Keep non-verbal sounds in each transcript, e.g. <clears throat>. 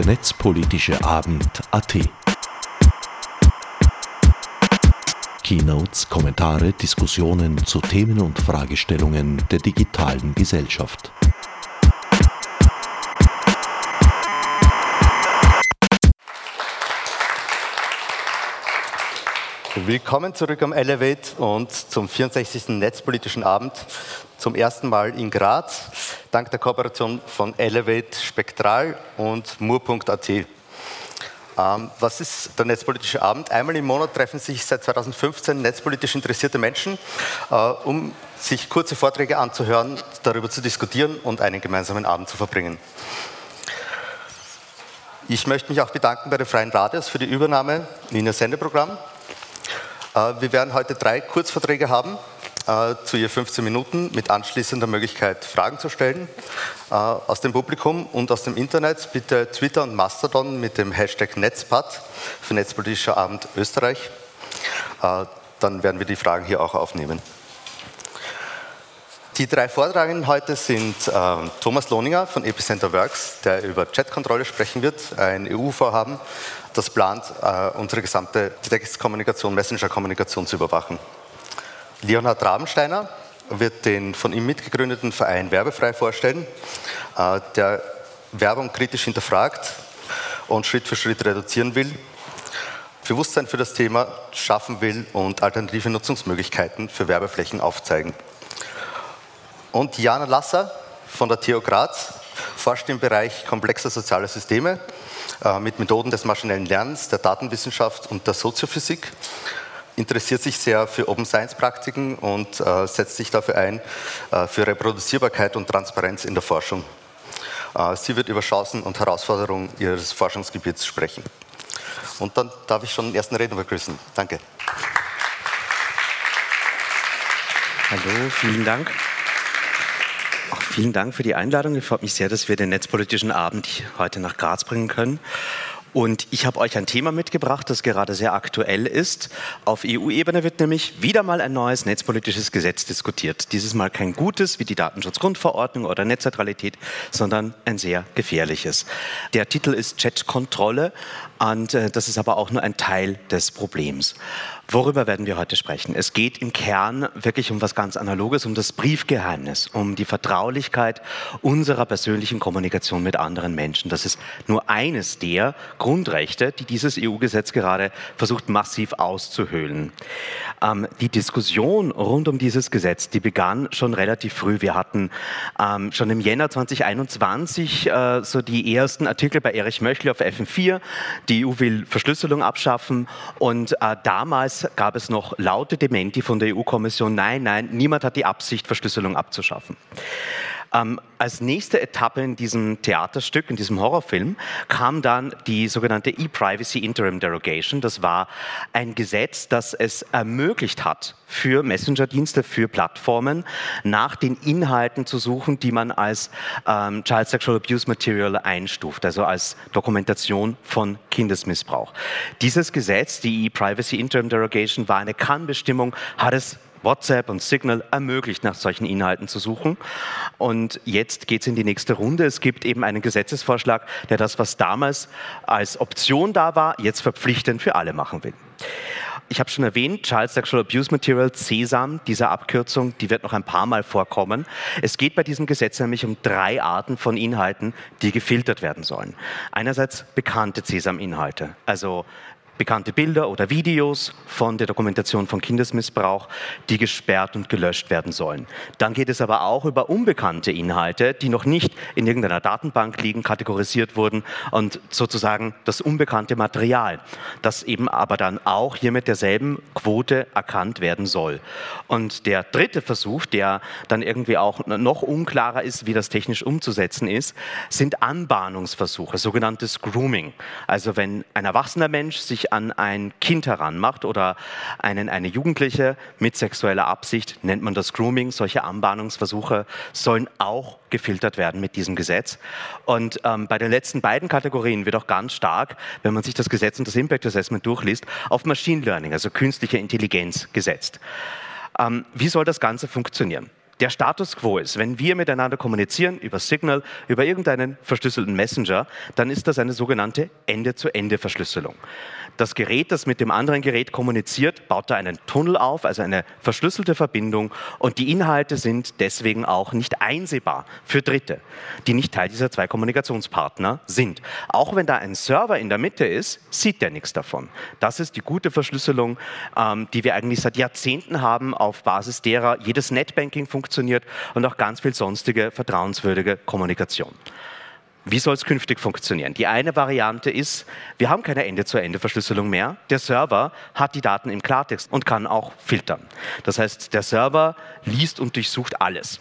der netzpolitische Abend AT. Keynotes, Kommentare, Diskussionen zu Themen und Fragestellungen der digitalen Gesellschaft. Willkommen zurück am Elevate und zum 64. Netzpolitischen Abend, zum ersten Mal in Graz, dank der Kooperation von Elevate Spektral und Mur.at. Ähm, was ist der Netzpolitische Abend? Einmal im Monat treffen sich seit 2015 netzpolitisch interessierte Menschen, äh, um sich kurze Vorträge anzuhören, darüber zu diskutieren und einen gemeinsamen Abend zu verbringen. Ich möchte mich auch bedanken bei den Freien Radios für die Übernahme in Ihr Sendeprogramm. Äh, wir werden heute drei Kurzvorträge haben, äh, zu je 15 Minuten, mit anschließender Möglichkeit, Fragen zu stellen äh, aus dem Publikum und aus dem Internet. Bitte Twitter und Mastodon mit dem Hashtag Netzpad für Netzpolitischer Abend Österreich. Dann werden wir die Fragen hier auch aufnehmen. Die drei Vortragenden heute sind Thomas Lohninger von Epicenter Works, der über Chatkontrolle sprechen wird, ein EU-Vorhaben, das plant, äh, unsere gesamte Textkommunikation, Messenger-Kommunikation zu überwachen. Leonhard Rabensteiner wird den von ihm mitgegründeten Verein Werbefrei vorstellen, äh, der Werbung kritisch hinterfragt und Schritt für Schritt reduzieren will, Bewusstsein für das Thema schaffen will und alternative Nutzungsmöglichkeiten für Werbeflächen aufzeigen. Und Jana Lasser von der TU Graz forscht im Bereich komplexer sozialer Systeme äh, mit Methoden des maschinellen Lernens, der Datenwissenschaft und der Soziophysik, interessiert sich sehr für Open Science Praktiken und äh, setzt sich dafür ein, äh, für Reproduzierbarkeit und Transparenz in der Forschung. Sie wird über Chancen und Herausforderungen ihres Forschungsgebiets sprechen. Und dann darf ich schon den ersten Redner begrüßen. Danke. Hallo, vielen Dank. Vielen Dank für die Einladung. Ich freue mich sehr, dass wir den netzpolitischen Abend heute nach Graz bringen können. Und ich habe euch ein Thema mitgebracht, das gerade sehr aktuell ist. Auf EU-Ebene wird nämlich wieder mal ein neues netzpolitisches Gesetz diskutiert. Dieses Mal kein gutes wie die Datenschutzgrundverordnung oder Netzneutralität, sondern ein sehr gefährliches. Der Titel ist Chatkontrolle und äh, das ist aber auch nur ein Teil des Problems. Worüber werden wir heute sprechen? Es geht im Kern wirklich um was ganz Analoges, um das Briefgeheimnis, um die Vertraulichkeit unserer persönlichen Kommunikation mit anderen Menschen. Das ist nur eines der Grundrechte, die dieses EU-Gesetz gerade versucht massiv auszuhöhlen. Ähm, die Diskussion rund um dieses Gesetz, die begann schon relativ früh. Wir hatten ähm, schon im Jänner 2021 äh, so die ersten Artikel bei Erich Möchel auf FM4. Die EU will Verschlüsselung abschaffen und äh, damals gab es noch laute Dementi von der EU-Kommission, nein, nein, niemand hat die Absicht, Verschlüsselung abzuschaffen. Ähm, als nächste Etappe in diesem Theaterstück, in diesem Horrorfilm, kam dann die sogenannte E-Privacy Interim Derogation. Das war ein Gesetz, das es ermöglicht hat, für Messenger-Dienste, für Plattformen nach den Inhalten zu suchen, die man als ähm, Child Sexual Abuse Material einstuft, also als Dokumentation von Kindesmissbrauch. Dieses Gesetz, die E-Privacy Interim Derogation, war eine Kannbestimmung, hat es WhatsApp und Signal ermöglicht, nach solchen Inhalten zu suchen. Und jetzt geht es in die nächste Runde. Es gibt eben einen Gesetzesvorschlag, der das, was damals als Option da war, jetzt verpflichtend für alle machen will. Ich habe schon erwähnt, Child Sexual Abuse Material, CESAM, diese Abkürzung, die wird noch ein paar Mal vorkommen. Es geht bei diesem Gesetz nämlich um drei Arten von Inhalten, die gefiltert werden sollen. Einerseits bekannte CESAM-Inhalte, also bekannte Bilder oder Videos von der Dokumentation von Kindesmissbrauch, die gesperrt und gelöscht werden sollen. Dann geht es aber auch über unbekannte Inhalte, die noch nicht in irgendeiner Datenbank liegen, kategorisiert wurden und sozusagen das unbekannte Material, das eben aber dann auch hier mit derselben Quote erkannt werden soll. Und der dritte Versuch, der dann irgendwie auch noch unklarer ist, wie das technisch umzusetzen ist, sind Anbahnungsversuche, sogenanntes Grooming. Also wenn ein erwachsener Mensch sich an ein Kind heranmacht oder einen, eine Jugendliche mit sexueller Absicht, nennt man das Grooming. Solche Anbahnungsversuche sollen auch gefiltert werden mit diesem Gesetz. Und ähm, bei den letzten beiden Kategorien wird auch ganz stark, wenn man sich das Gesetz und das Impact Assessment durchliest, auf Machine Learning, also künstliche Intelligenz gesetzt. Ähm, wie soll das Ganze funktionieren? Der Status quo ist, wenn wir miteinander kommunizieren über Signal, über irgendeinen verschlüsselten Messenger, dann ist das eine sogenannte Ende-zu-Ende-Verschlüsselung. Das Gerät, das mit dem anderen Gerät kommuniziert, baut da einen Tunnel auf, also eine verschlüsselte Verbindung und die Inhalte sind deswegen auch nicht einsehbar für Dritte, die nicht Teil dieser zwei Kommunikationspartner sind. Auch wenn da ein Server in der Mitte ist, sieht der nichts davon. Das ist die gute Verschlüsselung, ähm, die wir eigentlich seit Jahrzehnten haben, auf Basis derer jedes Netbanking funktioniert und auch ganz viel sonstige vertrauenswürdige Kommunikation. Wie soll es künftig funktionieren? Die eine Variante ist, wir haben keine Ende-zu-Ende-Verschlüsselung mehr. Der Server hat die Daten im Klartext und kann auch filtern. Das heißt, der Server liest und durchsucht alles.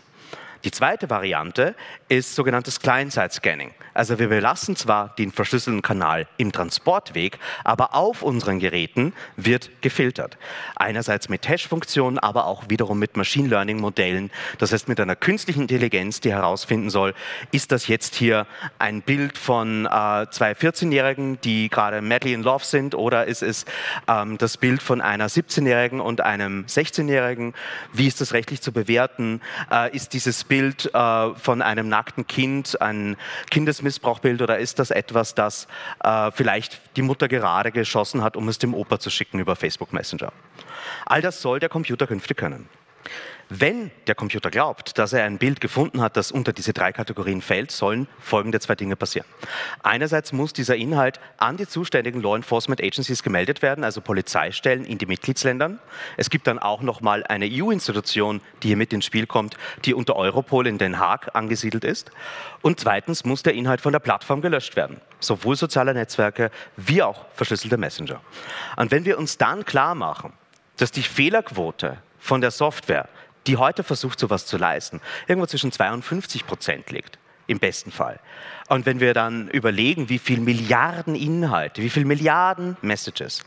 Die zweite Variante ist sogenanntes Client-Side-Scanning. Also wir belassen zwar den verschlüsselten Kanal im Transportweg, aber auf unseren Geräten wird gefiltert. Einerseits mit Hash-Funktionen, aber auch wiederum mit Machine Learning-Modellen. Das heißt mit einer künstlichen Intelligenz, die herausfinden soll, ist das jetzt hier ein Bild von äh, zwei 14-Jährigen, die gerade madly in love sind, oder ist es ähm, das Bild von einer 17-Jährigen und einem 16-Jährigen? Wie ist das rechtlich zu bewerten? Äh, ist dieses Bild äh, von einem nackten Kind ein Kindesmissbrauchbild oder ist das etwas, das äh, vielleicht die Mutter gerade geschossen hat, um es dem Opa zu schicken über Facebook Messenger? All das soll der Computer künftig können. Wenn der Computer glaubt, dass er ein Bild gefunden hat, das unter diese drei Kategorien fällt, sollen folgende zwei Dinge passieren. Einerseits muss dieser Inhalt an die zuständigen Law Enforcement Agencies gemeldet werden, also Polizeistellen in die Mitgliedsländern. Es gibt dann auch noch mal eine EU-Institution, die hier mit ins Spiel kommt, die unter Europol in Den Haag angesiedelt ist. Und zweitens muss der Inhalt von der Plattform gelöscht werden, sowohl soziale Netzwerke wie auch verschlüsselte Messenger. Und wenn wir uns dann klar machen, dass die Fehlerquote von der Software die heute versucht, sowas zu leisten, irgendwo zwischen 52 Prozent liegt. Im besten Fall. Und wenn wir dann überlegen, wie viel Milliarden Inhalte, wie viel Milliarden Messages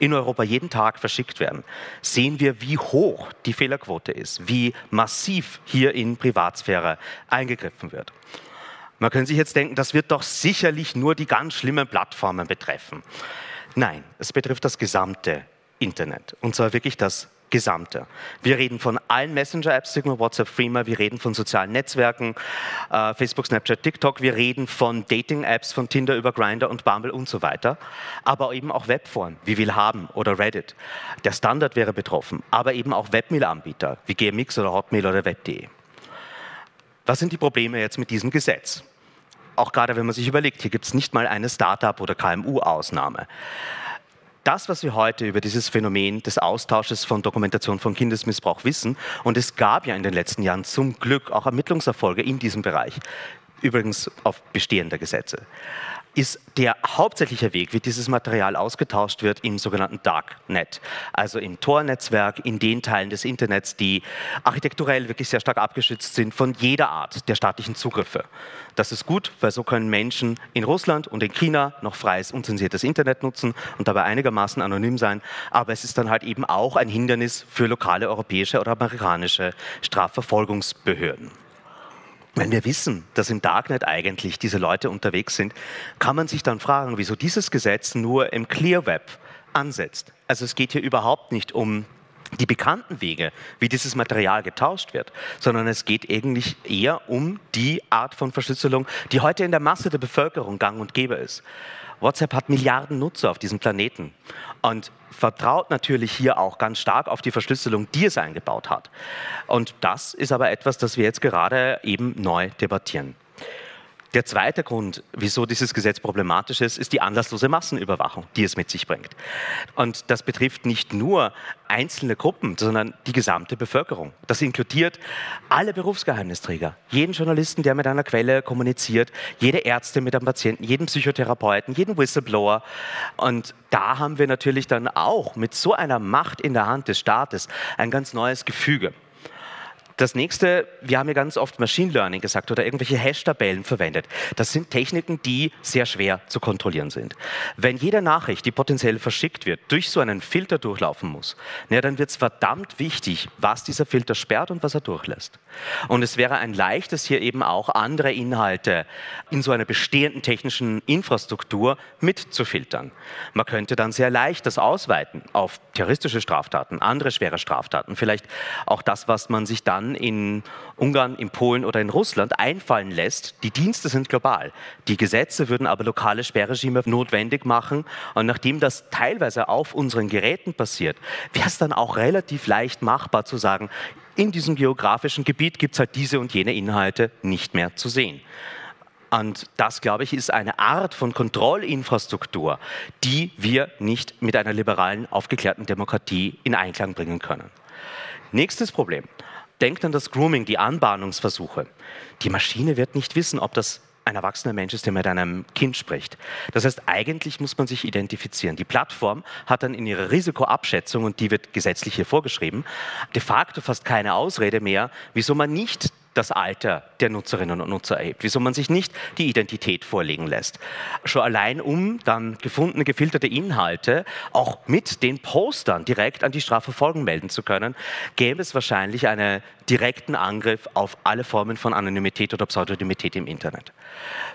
in Europa jeden Tag verschickt werden, sehen wir, wie hoch die Fehlerquote ist, wie massiv hier in Privatsphäre eingegriffen wird. Man könnte sich jetzt denken, das wird doch sicherlich nur die ganz schlimmen Plattformen betreffen. Nein, es betrifft das gesamte Internet. Und zwar wirklich das Gesamte. Wir reden von allen Messenger-Apps, Signal, WhatsApp, Freema, wir reden von sozialen Netzwerken, äh, Facebook, Snapchat, TikTok, wir reden von Dating-Apps, von Tinder über Grindr und Bumble und so weiter, aber eben auch Webforen wie Willhaben oder Reddit. Der Standard wäre betroffen, aber eben auch Webmail-Anbieter wie GMX oder Hotmail oder Web.de. Was sind die Probleme jetzt mit diesem Gesetz? Auch gerade wenn man sich überlegt, hier gibt es nicht mal eine Startup- oder KMU-Ausnahme das, was wir heute über dieses Phänomen des Austausches von Dokumentation von Kindesmissbrauch wissen, und es gab ja in den letzten Jahren zum Glück auch Ermittlungserfolge in diesem Bereich, übrigens auf bestehende Gesetze, ist der hauptsächliche Weg, wie dieses Material ausgetauscht wird, im sogenannten Darknet, also im Tor-Netzwerk, in den Teilen des Internets, die architekturell wirklich sehr stark abgeschützt sind von jeder Art der staatlichen Zugriffe. Das ist gut, weil so können Menschen in Russland und in China noch freies, unzensiertes Internet nutzen und dabei einigermaßen anonym sein. Aber es ist dann halt eben auch ein Hindernis für lokale europäische oder amerikanische Strafverfolgungsbehörden. Wenn wir wissen, dass im Darknet eigentlich diese Leute unterwegs sind, kann man sich dann fragen, wieso dieses Gesetz nur im Clear Web ansetzt. Also es geht hier überhaupt nicht um die bekannten Wege, wie dieses Material getauscht wird, sondern es geht eigentlich eher um die Art von Verschlüsselung, die heute in der Masse der Bevölkerung gang und gäbe ist. WhatsApp hat Milliarden Nutzer auf diesem Planeten und vertraut natürlich hier auch ganz stark auf die Verschlüsselung, die es eingebaut hat. Und das ist aber etwas, das wir jetzt gerade eben neu debattieren. Der zweite Grund, wieso dieses Gesetz problematisch ist, ist die anlasslose Massenüberwachung, die es mit sich bringt. Und das betrifft nicht nur einzelne Gruppen, sondern die gesamte Bevölkerung. Das inkludiert alle Berufsgeheimnisträger, jeden Journalisten, der mit einer Quelle kommuniziert, jede Ärzte mit einem Patienten, jeden Psychotherapeuten, jeden Whistleblower. Und da haben wir natürlich dann auch mit so einer Macht in der Hand des Staates ein ganz neues Gefüge. Das nächste, wir haben ja ganz oft Machine Learning gesagt oder irgendwelche Hash-Tabellen verwendet. Das sind Techniken, die sehr schwer zu kontrollieren sind. Wenn jede Nachricht, die potenziell verschickt wird, durch so einen Filter durchlaufen muss, na, dann wird es verdammt wichtig, was dieser Filter sperrt und was er durchlässt. Und es wäre ein leichtes, hier eben auch andere Inhalte in so einer bestehenden technischen Infrastruktur mitzufiltern. Man könnte dann sehr leicht das ausweiten auf terroristische Straftaten, andere schwere Straftaten, vielleicht auch das, was man sich dann dann in Ungarn, in Polen oder in Russland einfallen lässt. Die Dienste sind global. Die Gesetze würden aber lokale Sperrregime notwendig machen. Und nachdem das teilweise auf unseren Geräten passiert, wäre es dann auch relativ leicht machbar zu sagen, in diesem geografischen Gebiet gibt es halt diese und jene Inhalte nicht mehr zu sehen. Und das, glaube ich, ist eine Art von Kontrollinfrastruktur, die wir nicht mit einer liberalen, aufgeklärten Demokratie in Einklang bringen können. Nächstes Problem. Denkt an das Grooming, die Anbahnungsversuche. Die Maschine wird nicht wissen, ob das ein erwachsener Mensch ist, der mit einem Kind spricht. Das heißt, eigentlich muss man sich identifizieren. Die Plattform hat dann in ihrer Risikoabschätzung, und die wird gesetzlich hier vorgeschrieben, de facto fast keine Ausrede mehr, wieso man nicht das Alter der Nutzerinnen und Nutzer erhebt, wieso man sich nicht die Identität vorlegen lässt. Schon allein um dann gefundene, gefilterte Inhalte auch mit den Postern direkt an die Strafverfolgung melden zu können, gäbe es wahrscheinlich einen direkten Angriff auf alle Formen von Anonymität oder Pseudonymität im Internet.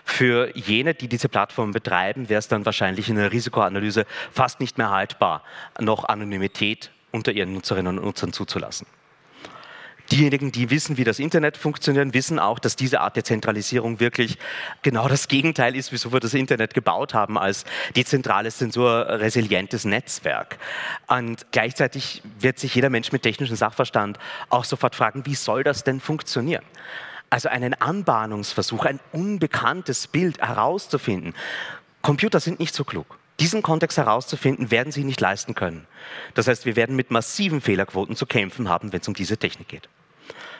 Für jene, die diese Plattformen betreiben, wäre es dann wahrscheinlich in der Risikoanalyse fast nicht mehr haltbar, noch Anonymität unter ihren Nutzerinnen und Nutzern zuzulassen. Diejenigen, die wissen, wie das Internet funktioniert, wissen auch, dass diese Art der Zentralisierung wirklich genau das Gegenteil ist, wieso wir das Internet gebaut haben, als dezentrales, sensorresilientes Netzwerk. Und gleichzeitig wird sich jeder Mensch mit technischem Sachverstand auch sofort fragen, wie soll das denn funktionieren? Also einen Anbahnungsversuch, ein unbekanntes Bild herauszufinden. Computer sind nicht so klug. Diesen Kontext herauszufinden, werden sie nicht leisten können. Das heißt, wir werden mit massiven Fehlerquoten zu kämpfen haben, wenn es um diese Technik geht.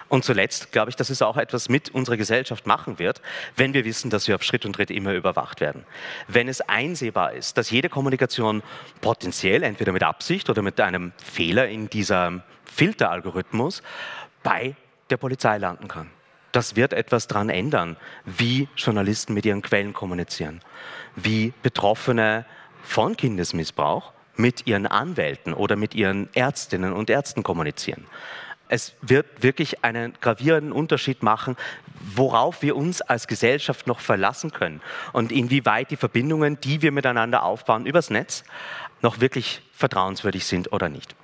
Und zuletzt glaube ich, dass es auch etwas mit unserer Gesellschaft machen wird, wenn wir wissen, dass wir auf Schritt und Tritt immer überwacht werden. Wenn es einsehbar ist, dass jede Kommunikation potenziell, entweder mit Absicht oder mit einem Fehler in diesem Filteralgorithmus, bei der Polizei landen kann. Das wird etwas daran ändern, wie Journalisten mit ihren Quellen kommunizieren, wie Betroffene von Kindesmissbrauch mit ihren Anwälten oder mit ihren Ärztinnen und Ärzten kommunizieren es wird wirklich einen gravierenden Unterschied machen, worauf wir uns als Gesellschaft noch verlassen können und inwieweit die Verbindungen, die wir miteinander aufbauen übers Netz, noch wirklich vertrauenswürdig sind oder nicht.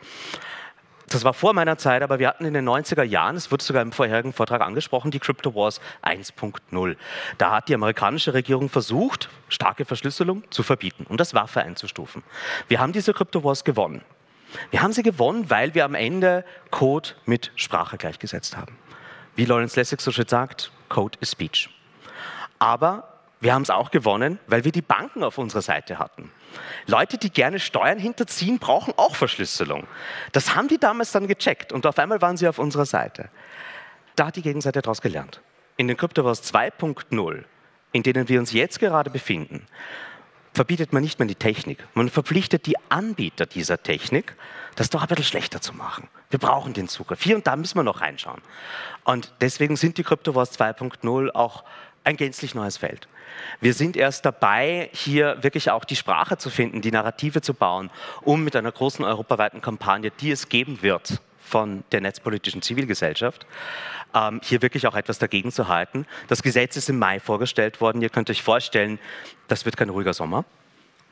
Das war vor meiner Zeit, aber wir hatten in den 90er Jahren, es wurde sogar im vorherigen Vortrag angesprochen, die Crypto Wars 1.0. Da hat die amerikanische Regierung versucht, starke Verschlüsselung zu verbieten und das Waffe einzustufen. Wir haben diese Crypto Wars gewonnen. Wir haben sie gewonnen, weil wir am Ende Code mit Sprache gleichgesetzt haben. Wie Lawrence Lessig so schön sagt, Code is Speech. Aber wir haben es auch gewonnen, weil wir die Banken auf unserer Seite hatten. Leute, die gerne Steuern hinterziehen, brauchen auch Verschlüsselung. Das haben die damals dann gecheckt und auf einmal waren sie auf unserer Seite. Da hat die Gegenseite daraus gelernt. In den Cryptoverse 2.0, in denen wir uns jetzt gerade befinden, verbietet man nicht mehr die Technik. Man verpflichtet die Anbieter dieser Technik, das doch ein bisschen schlechter zu machen. Wir brauchen den Zugriff. Hier und da müssen wir noch reinschauen. Und deswegen sind die Cryptowars 2.0 auch ein gänzlich neues Feld. Wir sind erst dabei, hier wirklich auch die Sprache zu finden, die Narrative zu bauen, um mit einer großen europaweiten Kampagne, die es geben wird von der netzpolitischen Zivilgesellschaft, ähm, hier wirklich auch etwas dagegen zu halten. Das Gesetz ist im Mai vorgestellt worden. Ihr könnt euch vorstellen, das wird kein ruhiger Sommer.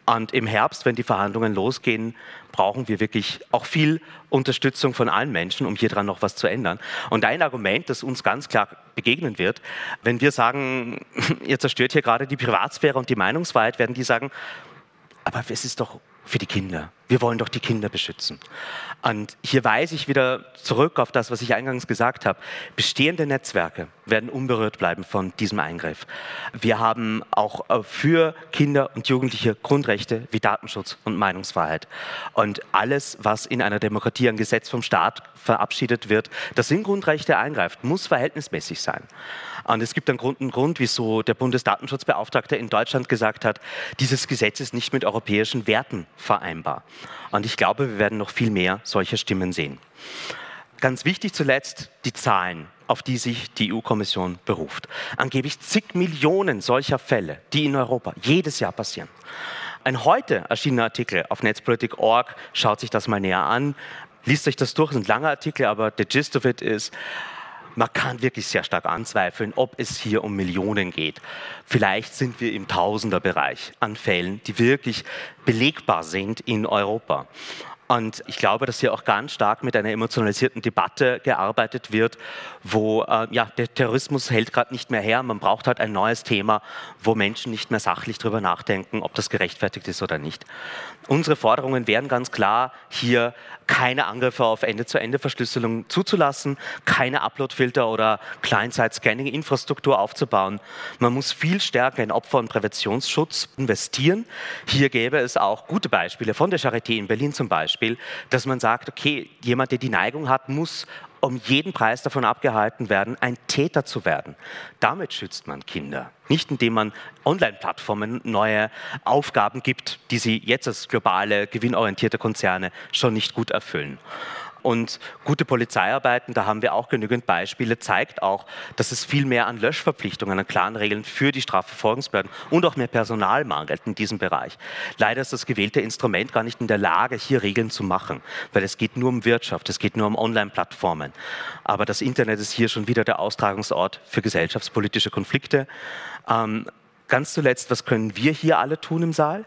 Und im Herbst, wenn die Verhandlungen losgehen, brauchen wir wirklich auch viel Unterstützung von allen Menschen, um hier dran noch was zu ändern. Und ein Argument, das uns ganz klar begegnen wird, wenn wir sagen, <laughs> ihr zerstört hier gerade die Privatsphäre und die Meinungsfreiheit, werden die sagen, aber es ist doch für die Kinder. Wir wollen doch die Kinder beschützen. Und hier weise ich wieder zurück auf das, was ich eingangs gesagt habe. Bestehende Netzwerke werden unberührt bleiben von diesem Eingriff. Wir haben auch äh, für Kinder und Jugendliche Grundrechte wie Datenschutz und Meinungsfreiheit. Und alles, was in einer Demokratie ein Gesetz vom Staat verabschiedet wird, das in Grundrechte eingreift, muss verhältnismäßig sein. Und es gibt einen Grund, einen Grund, wieso der Bundesdatenschutzbeauftragte in Deutschland gesagt hat, dieses Gesetz ist nicht mit europäischen Werten vereinbar. Und ich glaube, wir werden noch viel mehr solcher Stimmen sehen. Ganz wichtig zuletzt die Zahlen, auf die sich die EU-Kommission beruft. Angeblich zig Millionen solcher Fälle, die in Europa jedes Jahr passieren. Ein heute erschienener Artikel auf netzpolitik.org schaut sich das mal näher an, liest euch das durch, sind lange Artikel, aber der Gist of it ist, man kann wirklich sehr stark anzweifeln, ob es hier um Millionen geht. Vielleicht sind wir im Tausenderbereich an Fällen, die wirklich belegbar sind in Europa. Und ich glaube, dass hier auch ganz stark mit einer emotionalisierten Debatte gearbeitet wird, wo äh, ja, der Terrorismus hält gerade nicht mehr her. Man braucht halt ein neues Thema, wo Menschen nicht mehr sachlich darüber nachdenken, ob das gerechtfertigt ist oder nicht. Unsere Forderungen wären ganz klar, hier keine Angriffe auf Ende-zu-Ende-Verschlüsselung zuzulassen, keine Uploadfilter oder Client-Side-Scanning-Infrastruktur aufzubauen. Man muss viel stärker in Opfer- und Präventionsschutz investieren. Hier gäbe es auch gute Beispiele von der Charité in Berlin zum Beispiel, dass man sagt, okay, jemand, der die Neigung hat, muss um jeden Preis davon abgehalten werden, ein Täter zu werden. Damit schützt man Kinder. Nicht indem man Online-Plattformen neue Aufgaben gibt, die sie jetzt als globale, gewinnorientierte Konzerne schon nicht gut erfüllen. Und gute Polizeiarbeiten, da haben wir auch genügend Beispiele, zeigt auch, dass es viel mehr an Löschverpflichtungen, an klaren Regeln für die Strafverfolgungsbehörden und auch mehr Personal mangelt in diesem Bereich. Leider ist das gewählte Instrument gar nicht in der Lage, hier Regeln zu machen, weil es geht nur um Wirtschaft, es geht nur um Online-Plattformen. Aber das Internet ist hier schon wieder der Austragungsort für gesellschaftspolitische Konflikte. Ähm, ganz zuletzt, was können wir hier alle tun im Saal?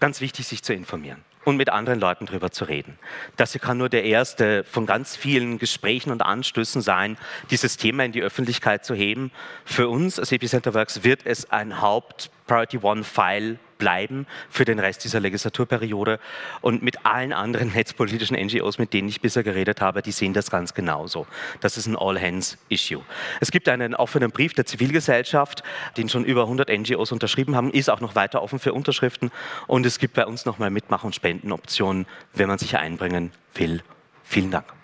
Ganz wichtig, sich zu informieren und mit anderen Leuten darüber zu reden. Das hier kann nur der erste von ganz vielen Gesprächen und Anstößen sein, dieses Thema in die Öffentlichkeit zu heben. Für uns als Epicenter Works wird es ein Haupt Priority One File bleiben für den Rest dieser Legislaturperiode. Und mit allen anderen <laughs> netzpolitischen NGOs, mit denen ich bisher geredet habe, die sehen das ganz genauso. Das ist ein All-Hands-Issue. Es gibt einen offenen Brief der Zivilgesellschaft, den schon über 100 NGOs unterschrieben haben, ist auch noch weiter offen für Unterschriften. Und es gibt bei uns nochmal Mitmach- und Spendenoptionen, wenn man sich einbringen will. Vielen Dank.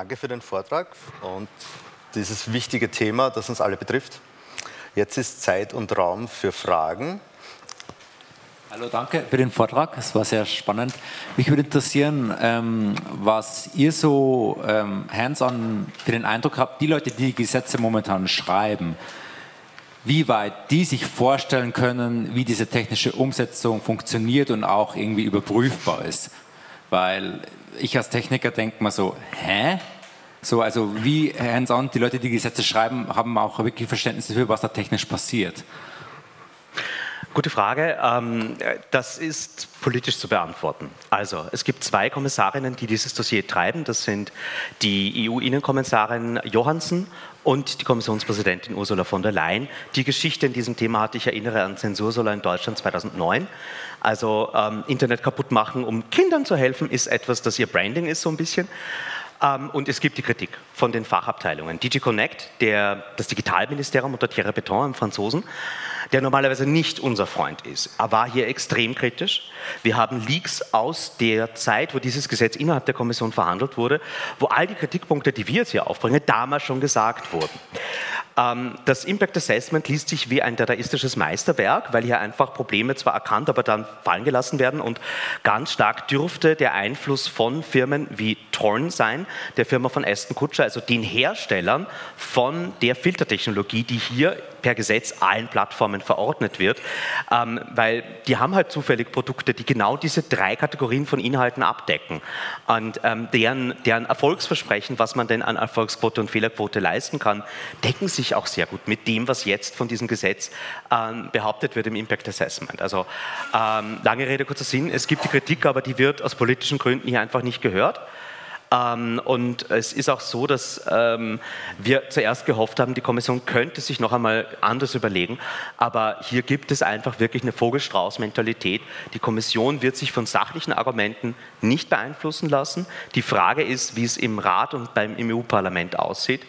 Danke für den Vortrag und dieses wichtige Thema, das uns alle betrifft. Jetzt ist Zeit und Raum für Fragen. Hallo, danke für den Vortrag. Es war sehr spannend. Mich würde interessieren, ähm, was ihr so ähm, hands-on für den Eindruck habt, die Leute, die die Gesetze momentan schreiben, wie weit die sich vorstellen können, wie diese technische Umsetzung funktioniert und auch irgendwie überprüfbar ist. Weil ich als Techniker denke mal so, hä? So, also wie hands-on die Leute, die Gesetze schreiben, haben auch wirklich Verständnis dafür, was da technisch passiert. Gute Frage. Ähm, das ist politisch zu beantworten. Also, es gibt zwei Kommissarinnen, die dieses Dossier treiben. Das sind die EU-Innenkommissarin Johansen und die Kommissionspräsidentin Ursula von der Leyen. Die Geschichte in diesem Thema hatte ich erinnere an Zensursola in Deutschland 2009. Also ähm, Internet kaputt machen, um Kindern zu helfen, ist etwas, das ihr Branding ist so ein bisschen. Ähm, und es gibt die Kritik von den Fachabteilungen. DigiConnect, der, das Digitalministerium unter Thierry Beton, einem Franzosen, der normalerweise nicht unser Freund ist. War hier extrem kritisch. Wir haben Leaks aus der Zeit, wo dieses Gesetz innerhalb der Kommission verhandelt wurde, wo all die Kritikpunkte, die wir jetzt hier aufbringen, damals schon gesagt wurden. Ähm, das Impact Assessment liest sich wie ein dadaistisches Meisterwerk, weil hier einfach Probleme zwar erkannt, aber dann fallen gelassen werden. Und ganz stark dürfte der Einfluss von Firmen wie Torn sein, der Firma von Aston Kutscher, also den Herstellern von der Filtertechnologie, die hier per Gesetz allen Plattformen verordnet wird, ähm, weil die haben halt zufällig Produkte, die genau diese drei Kategorien von Inhalten abdecken und ähm, deren, deren Erfolgsversprechen, was man denn an Erfolgsquote und Fehlerquote leisten kann, decken sich auch sehr gut mit dem, was jetzt von diesem Gesetz ähm, behauptet wird im Impact Assessment. Also ähm, lange Rede, kurzer Sinn, es gibt die Kritik, aber die wird aus politischen Gründen hier einfach nicht gehört. Ähm, und es ist auch so, dass ähm, wir zuerst gehofft haben, die Kommission könnte sich noch einmal anders überlegen. Aber hier gibt es einfach wirklich eine Vogelstrauß-Mentalität. Die Kommission wird sich von sachlichen Argumenten nicht beeinflussen lassen. Die Frage ist, wie es im Rat und beim EU-Parlament aussieht.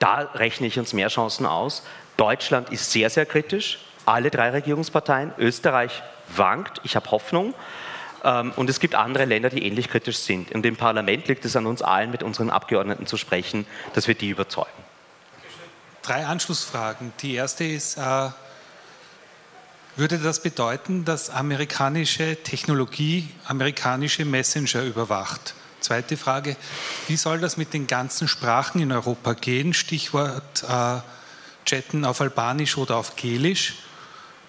Da rechne ich uns mehr Chancen aus. Deutschland ist sehr, sehr kritisch. Alle drei Regierungsparteien. Österreich wankt. Ich habe Hoffnung. Ähm, und es gibt andere Länder, die ähnlich kritisch sind. Und im Parlament liegt es an uns allen, mit unseren Abgeordneten zu sprechen, dass wir die überzeugen. Drei Anschlussfragen. Die erste ist, äh, würde das bedeuten, dass amerikanische Technologie amerikanische Messenger überwacht? Zweite Frage, wie soll das mit den ganzen Sprachen in Europa gehen? Stichwort äh, Chatten auf Albanisch oder auf Gelisch.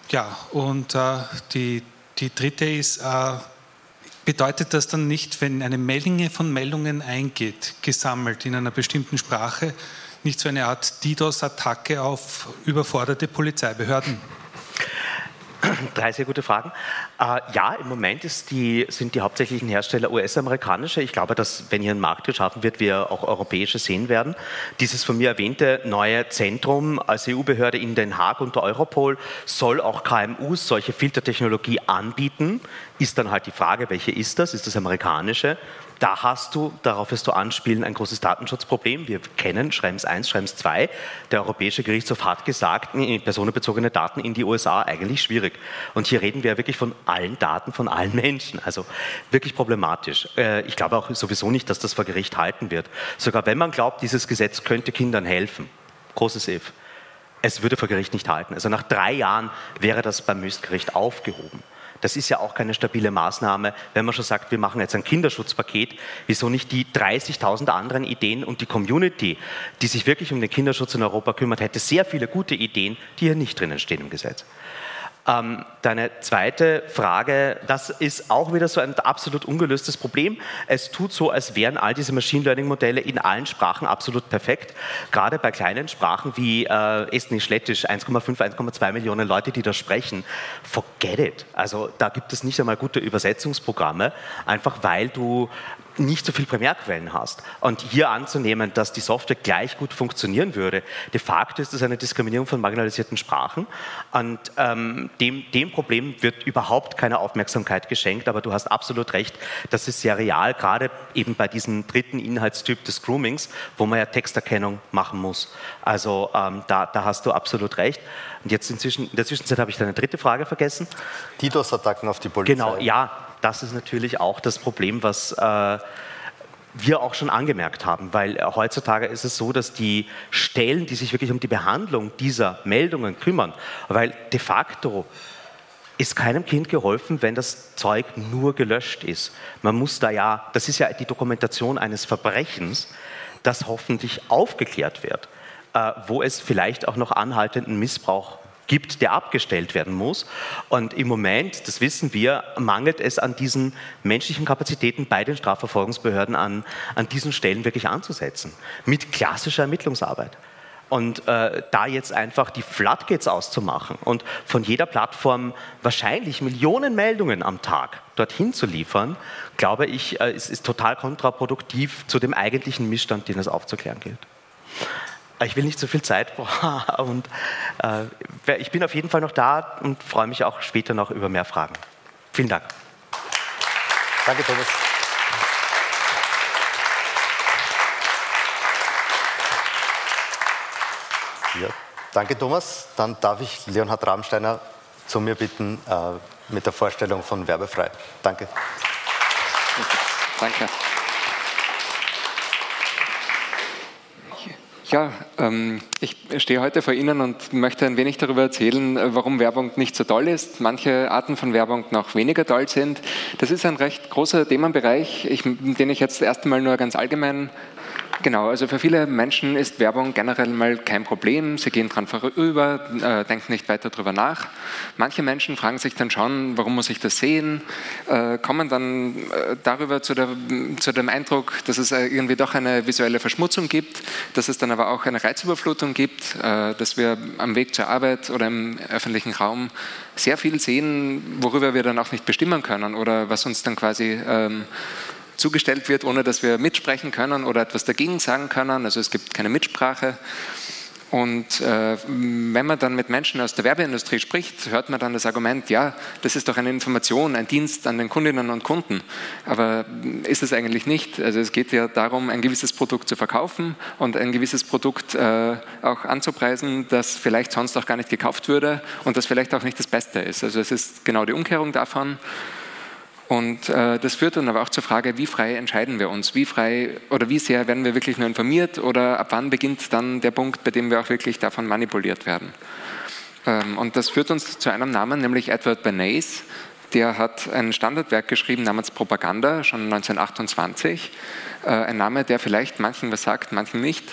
Ja, und äh, die, die dritte ist, äh, bedeutet das dann nicht, wenn eine Menge von Meldungen eingeht, gesammelt in einer bestimmten Sprache, nicht so eine Art DDoS-Attacke auf überforderte Polizeibehörden? <clears throat> Drei sehr gute Fragen. Äh, ja, im Moment die, sind die hauptsächlichen Hersteller US-amerikanische. Ich glaube, dass, wenn hier ein Markt geschaffen wird, wir auch europäische sehen werden. Dieses von mir erwähnte neue Zentrum als EU-Behörde in Den Haag unter Europol soll auch KMUs solche Filtertechnologie anbieten. Ist dann halt die Frage, welche ist das? Ist das amerikanische? Da hast du, darauf wirst du anspielen, ein großes Datenschutzproblem. Wir kennen Schrems 1, Schrems 2. Der Europäische Gerichtshof hat gesagt, personenbezogene Daten in die USA eigentlich schwierig. Und hier reden wir wirklich von allen Daten von allen Menschen. Also wirklich problematisch. Äh, ich glaube auch sowieso nicht, dass das vor Gericht halten wird. Sogar wenn man glaubt, dieses Gesetz könnte Kindern helfen. Großes If. Es würde vor Gericht nicht halten. Also nach drei Jahren wäre das beim Höchstgericht aufgehoben. Das ist ja auch keine stabile Maßnahme, wenn man schon sagt, wir machen jetzt ein Kinderschutzpaket. Wieso nicht die 30.000 anderen Ideen und die Community, die sich wirklich um den Kinderschutz in Europa kümmert, hätte sehr viele gute Ideen, die hier nicht drinnen stehen im Gesetz. Ähm, deine zweite Frage, das ist auch wieder so ein absolut ungelöstes Problem. Es tut so, als wären all diese Machine Learning Modelle in allen Sprachen absolut perfekt. Gerade bei kleinen Sprachen wie äh, Estnisch, Lettisch, 1,5, 1,2 Millionen Leute, die das sprechen. Forget it. Also da gibt es nicht einmal gute Übersetzungsprogramme, einfach weil du nicht so viel Primärquellen hast. Und hier anzunehmen, dass die Software gleich gut funktionieren würde, de facto ist das eine Diskriminierung von marginalisierten Sprachen. Und ähm, dem, dem Problem wird überhaupt keine Aufmerksamkeit geschenkt, aber du hast absolut recht, das ist sehr real, gerade eben bei diesem dritten Inhaltstyp des Groomings, wo man ja Texterkennung machen muss. Also ähm, da, da hast du absolut recht. Und jetzt inzwischen, in der Zwischenzeit habe ich deine dritte Frage vergessen. DDoS-Attacken auf die Polizei. Genau, ja, das ist natürlich auch das Problem, was äh, wir auch schon angemerkt haben, weil äh, heutzutage ist es so, dass die Stellen, die sich wirklich um die Behandlung dieser Meldungen kümmern, weil de facto ist keinem Kind geholfen, wenn das Zeug nur gelöscht ist. Man muss da ja, das ist ja die Dokumentation eines Verbrechens, das hoffentlich aufgeklärt wird, äh, wo es vielleicht auch noch anhaltenden Missbrauch gibt, der abgestellt werden muss. Und im Moment, das wissen wir, mangelt es an diesen menschlichen Kapazitäten bei den Strafverfolgungsbehörden an, an diesen Stellen wirklich anzusetzen. Mit klassischer Ermittlungsarbeit. Und äh, da jetzt einfach die Floodgates auszumachen und von jeder Plattform wahrscheinlich Millionen Meldungen am Tag dorthin zu liefern, glaube ich, äh, ist, ist total kontraproduktiv zu dem eigentlichen Missstand, den es aufzuklären gilt. Ich will nicht so viel Zeit brauchen <laughs> und äh, ich bin auf jeden Fall noch da und freue mich auch später noch über mehr Fragen. Vielen Dank. Danke, Thomas. Ja, danke, Thomas. Dann darf ich Leonhard Rabensteiner zu mir bitten äh, mit der Vorstellung von Werbefrei. Danke. Danke. Ja, ähm, ich stehe heute vor Ihnen und möchte ein wenig darüber erzählen, äh, warum Werbung nicht so toll ist, manche Arten von Werbung noch weniger toll sind. Das ist ein recht großer Themenbereich, ich, den ich jetzt erst einmal nur ganz allgemein Genau, also für viele Menschen ist Werbung generell mal kein Problem. Sie gehen dran vorüber, äh, denken nicht weiter darüber nach. Manche Menschen fragen sich dann schon, warum muss ich das sehen? Äh, kommen dann äh, darüber zu, der, zu, dem Eindruck, dass es äh, irgendwie doch eine visuelle Verschmutzung gibt, dass es dann aber auch eine Reizüberflutung gibt, äh, dass wir am Weg zur Arbeit oder im öffentlichen Raum sehr viel sehen, worüber wir dann auch nicht bestimmen können oder was uns dann quasi ähm, zugestellt wird, ohne dass wir mitsprechen können oder etwas dagegen sagen können. Also es gibt keine Mitsprache. Und äh, wenn man dann mit Menschen aus der Werbeindustrie spricht, hört man dann das Argument, ja, das ist doch eine Information, ein Dienst an den Kundinnen und Kunden. Aber ist es eigentlich nicht. Also es geht ja darum, ein gewisses Produkt zu verkaufen und ein gewisses Produkt äh, auch anzupreisen, das vielleicht sonst auch gar nicht gekauft würde und das vielleicht auch nicht das Beste ist. Also es ist genau die Umkehrung davon. Und äh, das führt dann aber auch zur Frage, wie frei entscheiden wir uns? Wie frei oder wie sehr werden wir wirklich nur informiert oder ab wann beginnt dann der Punkt, bei dem wir auch wirklich davon manipuliert werden? Ähm, und das führt uns zu einem Namen, nämlich Edward Bernays. Der hat ein Standardwerk geschrieben namens Propaganda, schon 1928. Äh, ein Name, der vielleicht manchen was sagt, manchen nicht.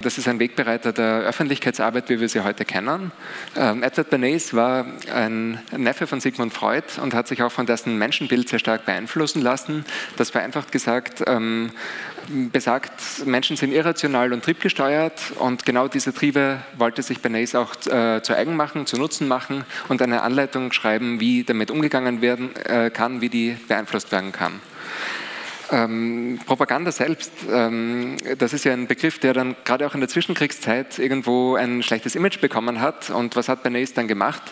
Das ist ein Wegbereiter der Öffentlichkeitsarbeit, wie wir sie heute kennen. Ähm, Edward Bernays war ein Neffe von Sigmund Freud und hat sich auch von dessen Menschenbild sehr stark beeinflussen lassen. Das vereinfacht gesagt, ähm, besagt, Menschen sind irrational und triebgesteuert und genau diese Triebe wollte sich Bernays auch äh, zu eigen machen, zu Nutzen machen und eine Anleitung schreiben, wie damit umgegangen werden äh, kann, wie die beeinflusst werden kann. Ähm, Propaganda selbst, ähm, das ist ja ein Begriff, der dann gerade auch in der Zwischenkriegszeit irgendwo ein schlechtes Image bekommen hat. Und was hat Bernays dann gemacht?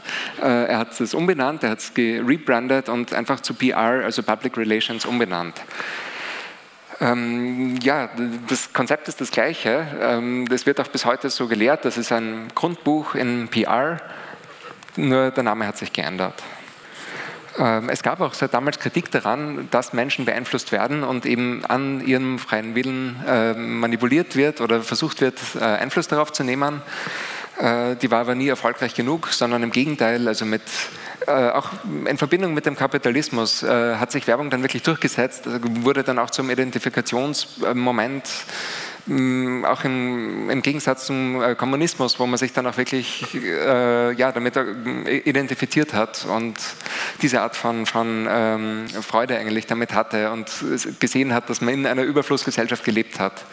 Äh, er hat es umbenannt, er hat es gerebrandet und einfach zu PR, also Public Relations, umbenannt. Ähm, ja, das Konzept ist das gleiche. Ähm, das wird auch bis heute so gelehrt. Das ist ein Grundbuch in PR, nur der Name hat sich geändert. Ähm, es gab auch seit damals Kritik daran, dass Menschen beeinflusst werden und eben an ihrem freien Willen äh, manipuliert wird oder versucht wird, äh, Einfluss darauf zu nehmen. Äh, die war aber nie erfolgreich genug, sondern im Gegenteil, also mit, auch in Verbindung mit dem Kapitalismus hat sich Werbung dann wirklich durchgesetzt, also wurde dann auch zum Identifikationsmoment auch im, im, Gegensatz zum äh, Kommunismus, wo man sich dann auch wirklich äh, ja, damit äh, identifiziert hat und diese Art von, von ähm, Freude eigentlich damit hatte und gesehen hat, dass man in einer Überflussgesellschaft gelebt hat.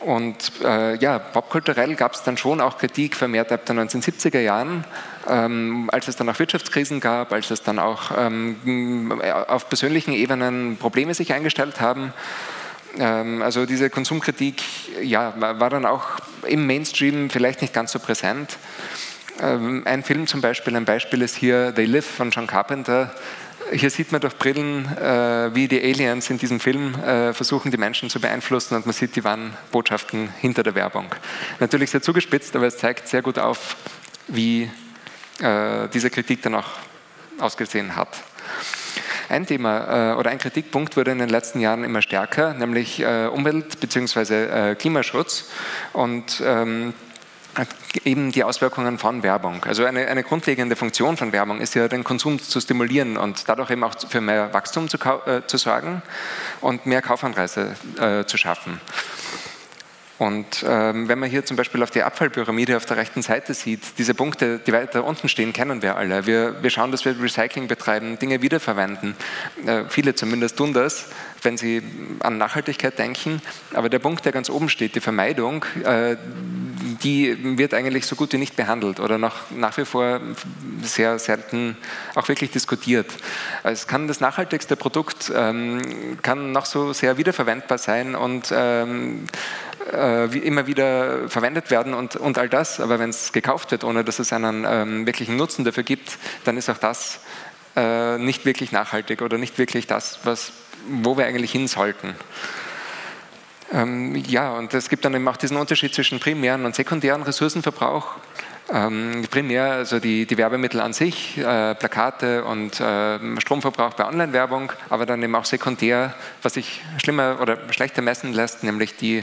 Und äh, ja, popkulturell gab es dann schon auch Kritik vermehrt ab den 1970er Jahren, ähm, als es dann auch Wirtschaftskrisen gab, als es dann auch ähm, auf persönlichen Ebenen Probleme sich eingestellt haben. Ähm, also diese Konsumkritik ja, war dann auch im Mainstream vielleicht nicht ganz so präsent. Ähm, ein Film zum Beispiel, ein Beispiel ist hier They Live von John Carpenter. Hier sieht man durch Brillen, äh, wie die Aliens in diesem Film äh, versuchen, die Menschen zu beeinflussen und man sieht die wahren Botschaften hinter der Werbung. Natürlich sehr zugespitzt, aber es zeigt sehr gut auf, wie äh, diese Kritik dann auch ausgesehen hat. Ein Thema äh, oder ein Kritikpunkt wurde in den letzten Jahren immer stärker, nämlich äh, Umwelt- bzw. Äh, Klimaschutz und ähm, eben die Auswirkungen von Werbung. Also eine, eine, grundlegende Funktion von Werbung ist ja, den Konsum zu stimulieren und dadurch eben auch für mehr Wachstum zu, zu sorgen und mehr Kaufanreize zu schaffen. Und ähm, wenn man hier zum Beispiel auf die Abfallpyramide auf der rechten Seite sieht, diese Punkte, die weiter unten stehen, kennen wir alle. Wir, wir schauen, dass wir Recycling betreiben, Dinge wiederverwenden. Äh, viele zumindest tun das, wenn sie an Nachhaltigkeit denken. Aber der Punkt, der ganz oben steht, die Vermeidung, äh, die wird eigentlich so gut wie nicht behandelt oder noch nach wie vor sehr selten auch wirklich diskutiert. Es kann das nachhaltigste Produkt, ähm, kann noch so sehr wiederverwendbar sein und ähm, äh, wie immer wieder verwendet werden und, und all das. Aber wenn es gekauft wird, ohne dass es einen ähm, wirklichen Nutzen dafür gibt, dann ist auch das äh, nicht wirklich nachhaltig oder nicht wirklich das, was, wo wir eigentlich hin sollten. Ähm, ja, und es gibt dann eben auch diesen Unterschied zwischen primären und sekundären Ressourcenverbrauch. Ähm, primär, also die, die, Werbemittel an sich, äh, Plakate und äh, Stromverbrauch bei Online-Werbung, aber dann eben auch sekundär, was sich schlimmer oder schlechter messen lässt, nämlich die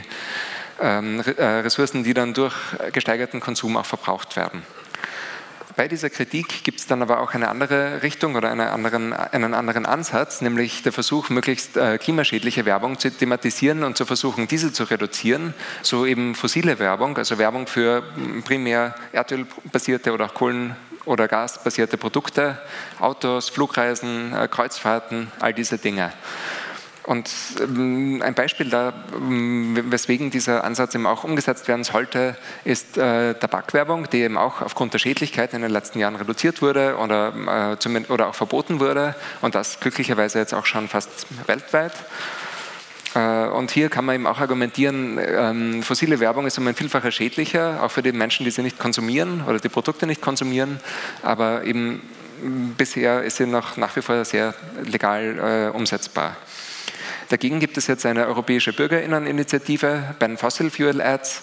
Ressourcen, die dann durch gesteigerten Konsum auch verbraucht werden. Bei dieser Kritik gibt es dann aber auch eine andere Richtung oder eine anderen, einen anderen Ansatz, nämlich der Versuch, möglichst äh, klimaschädliche Werbung zu thematisieren und zu versuchen, diese zu reduzieren. So eben fossile Werbung, also Werbung für primär erdölbasierte oder auch Kohlen- oder gasbasierte Produkte, Autos, Flugreisen, äh, Kreuzfahrten, all diese Dinge. Und ähm, ein Beispiel da, ähm, weswegen dieser Ansatz eben auch umgesetzt werden sollte, ist äh, Tabakwerbung, die eben auch aufgrund der Schädlichkeit in den letzten Jahren reduziert wurde oder, äh, oder auch verboten wurde und das glücklicherweise jetzt auch schon fast weltweit. Äh, und hier kann man eben auch argumentieren, ähm, fossile Werbung ist um ein Vielfacher schädlicher, auch für die Menschen, die sie nicht konsumieren oder die Produkte nicht konsumieren, aber eben bisher ist sie noch nach wie vor sehr legal umsetzbar. Dagegen gibt es jetzt eine europäische Bürgerinneninitiative den Fossil Fuel Ads.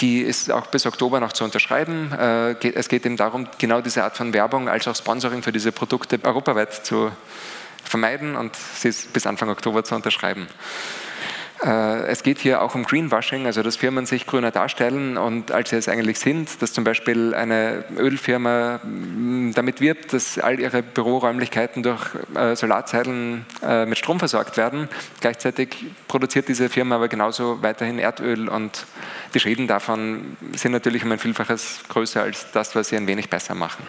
Die ist auch bis Oktober noch zu unterschreiben. Äh, es geht eben darum, genau diese Art von Werbung als auch Sponsoring für diese Produkte europaweit zu vermeiden und sie ist bis Anfang Oktober zu unterschreiben. Äh, es geht hier auch um Greenwashing, also dass Firmen sich grüner darstellen und als sie es eigentlich sind, dass zum Beispiel eine Ölfirma mm, damit wirbt, dass all ihre Büroräumlichkeiten durch äh, Solarzellen äh, mit Strom versorgt werden. Gleichzeitig produziert diese Firma aber genauso weiterhin Erdöl und die Schäden davon sind natürlich um ein Vielfaches größer als das, was sie ein wenig besser machen.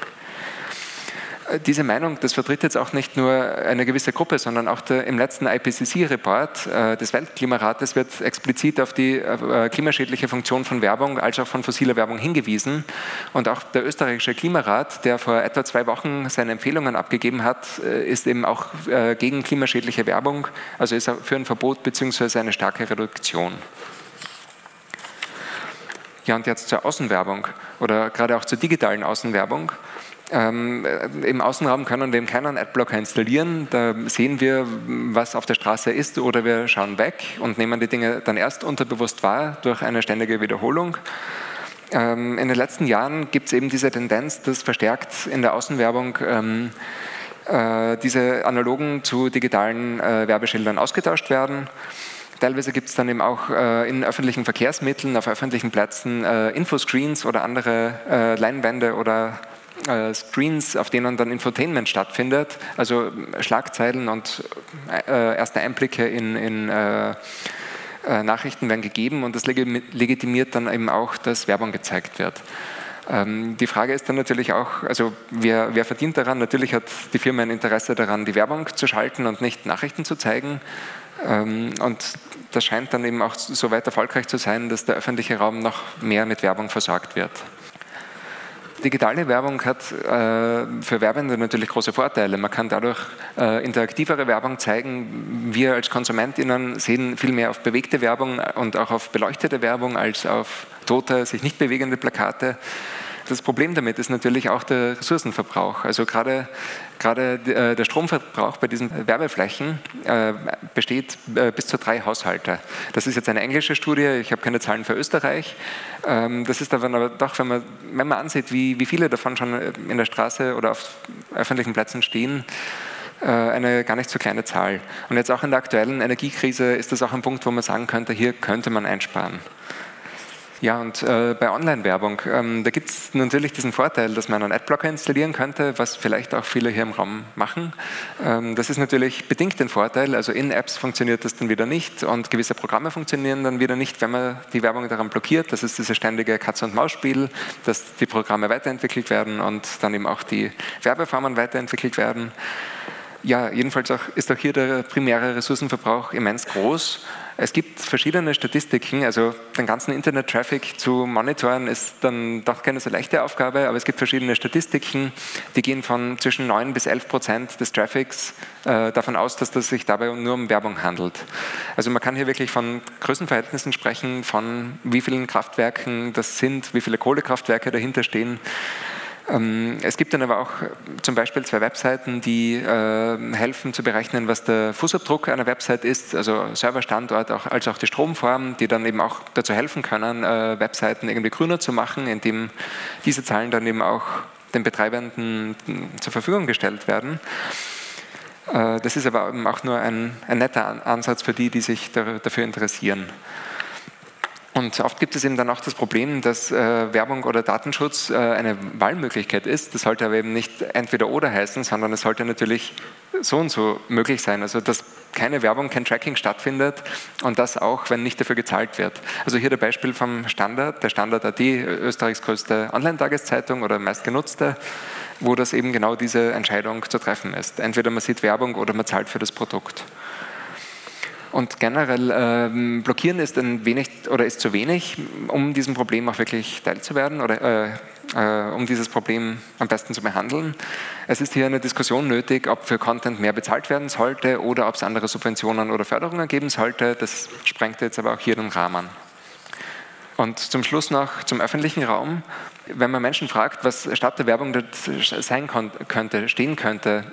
Diese Meinung, das vertritt jetzt auch nicht nur eine gewisse Gruppe, sondern auch der, im letzten IPCC-Report äh, des Weltklimarates wird explizit auf die äh, klimaschädliche Funktion von Werbung als auch von fossiler Werbung hingewiesen. Und auch der österreichische Klimarat, der vor etwa zwei Wochen seine Empfehlungen abgegeben hat, äh, ist eben auch äh, gegen klimaschädliche Werbung, also ist für ein Verbot bzw. eine starke Reduktion. Ja, und jetzt zur Außenwerbung oder gerade auch zur digitalen Außenwerbung. Ähm, Im Außenraum können wir keinen Adblocker installieren. Da sehen wir, was auf der Straße ist oder wir schauen weg und nehmen die Dinge dann erst unterbewusst wahr durch eine ständige Wiederholung. Ähm, in den letzten Jahren gibt es eben diese Tendenz, dass verstärkt in der Außenwerbung ähm, äh, diese analogen zu digitalen äh, Werbeschildern ausgetauscht werden. Teilweise gibt es dann eben auch äh, in öffentlichen Verkehrsmitteln, auf öffentlichen Plätzen äh, Infoscreens oder andere äh, Leinwände oder äh, Screens, auf denen dann Infotainment stattfindet, also Schlagzeilen und äh, erste Einblicke in, in äh, äh, Nachrichten werden gegeben und das legitimiert dann eben auch, dass Werbung gezeigt wird. Ähm, die Frage ist dann natürlich auch, also wer, wer, verdient daran? Natürlich hat die Firma ein Interesse daran, die Werbung zu schalten und nicht Nachrichten zu zeigen. Ähm, und das scheint dann eben auch so weit erfolgreich zu sein, dass der öffentliche Raum noch mehr mit Werbung versorgt wird. Digitale Werbung hat äh, für Werbende natürlich große Vorteile. Man kann dadurch äh, interaktivere Werbung zeigen. Wir als KonsumentInnen sehen viel mehr auf bewegte Werbung und auch auf beleuchtete Werbung als auf tote, sich nicht bewegende Plakate. Das Problem damit ist natürlich auch der Ressourcenverbrauch. Also gerade, gerade äh, der Stromverbrauch bei diesen Werbeflächen äh, besteht äh, bis zu drei Haushalte. Das ist jetzt eine englische Studie, ich habe keine Zahlen für Österreich. Ähm, das ist aber doch, wenn man, wenn man ansieht, wie, wie viele davon schon in der Straße oder auf öffentlichen Plätzen stehen, eine gar nicht so kleine Zahl. Und jetzt auch in der aktuellen Energiekrise ist das auch ein Punkt, wo man sagen könnte, hier könnte man einsparen. Ja, und äh, bei Online-Werbung, ähm, da gibt es natürlich diesen Vorteil, dass man einen Adblocker installieren könnte, was vielleicht auch viele hier im Raum machen. Ähm, das ist natürlich bedingt ein Vorteil, also in Apps funktioniert das dann wieder nicht und gewisse Programme funktionieren dann wieder nicht, wenn man die Werbung daran blockiert. Das ist dieses ständige Katz-und-Maus-Spiel, dass die Programme weiterentwickelt werden und dann eben auch die Werbeformen weiterentwickelt werden. Ja, jedenfalls auch, ist auch hier der primäre Ressourcenverbrauch immens groß. Es gibt verschiedene Statistiken, also den ganzen Internet-Traffic zu monitoren ist dann doch keine so leichte Aufgabe, aber es gibt verschiedene Statistiken, die gehen von zwischen 9 bis 11 Prozent des Traffics äh, davon aus, dass das sich dabei nur um Werbung handelt. Also man kann hier wirklich von Größenverhältnissen sprechen, von wie vielen Kraftwerken das sind, wie viele Kohlekraftwerke dahinter stehen. Ähm, es gibt dann aber auch zum Beispiel zwei Webseiten, die äh, helfen zu berechnen, was der Fußabdruck einer Website ist, also Serverstandort als auch die Stromform, die dann eben auch dazu helfen können, äh, Webseiten irgendwie grüner zu machen, indem diese Zahlen dann eben auch den Betreibenden zur Verfügung gestellt werden. Äh, das ist aber auch nur ein, ein netter Ansatz für die, die sich dafür interessieren. Und oft gibt es eben dann auch das Problem, dass äh, Werbung oder Datenschutz äh, eine Wahlmöglichkeit ist. Das sollte aber eben nicht entweder oder heißen, sondern es sollte natürlich so und so möglich sein. Also dass keine Werbung, kein Tracking stattfindet und das auch, wenn nicht dafür gezahlt wird. Also hier der Beispiel vom Standard, der Standard AD, Österreichs größte Online-Tageszeitung oder meistgenutzte, wo das eben genau diese Entscheidung zu treffen ist. Entweder man sieht Werbung oder man zahlt für das Produkt. Und generell ähm, blockieren ist ein wenig oder ist zu wenig, um diesem Problem auch wirklich teilzuwerden oder äh, äh, um dieses Problem am besten zu behandeln. Es ist hier eine Diskussion nötig, ob für Content mehr bezahlt werden sollte oder ob es andere Subventionen oder Förderungen geben sollte. Das sprengt jetzt aber auch hier den Rahmen. Und zum Schluss noch zum öffentlichen Raum wenn man Menschen fragt, was statt der Werbung sein könnte, stehen könnte,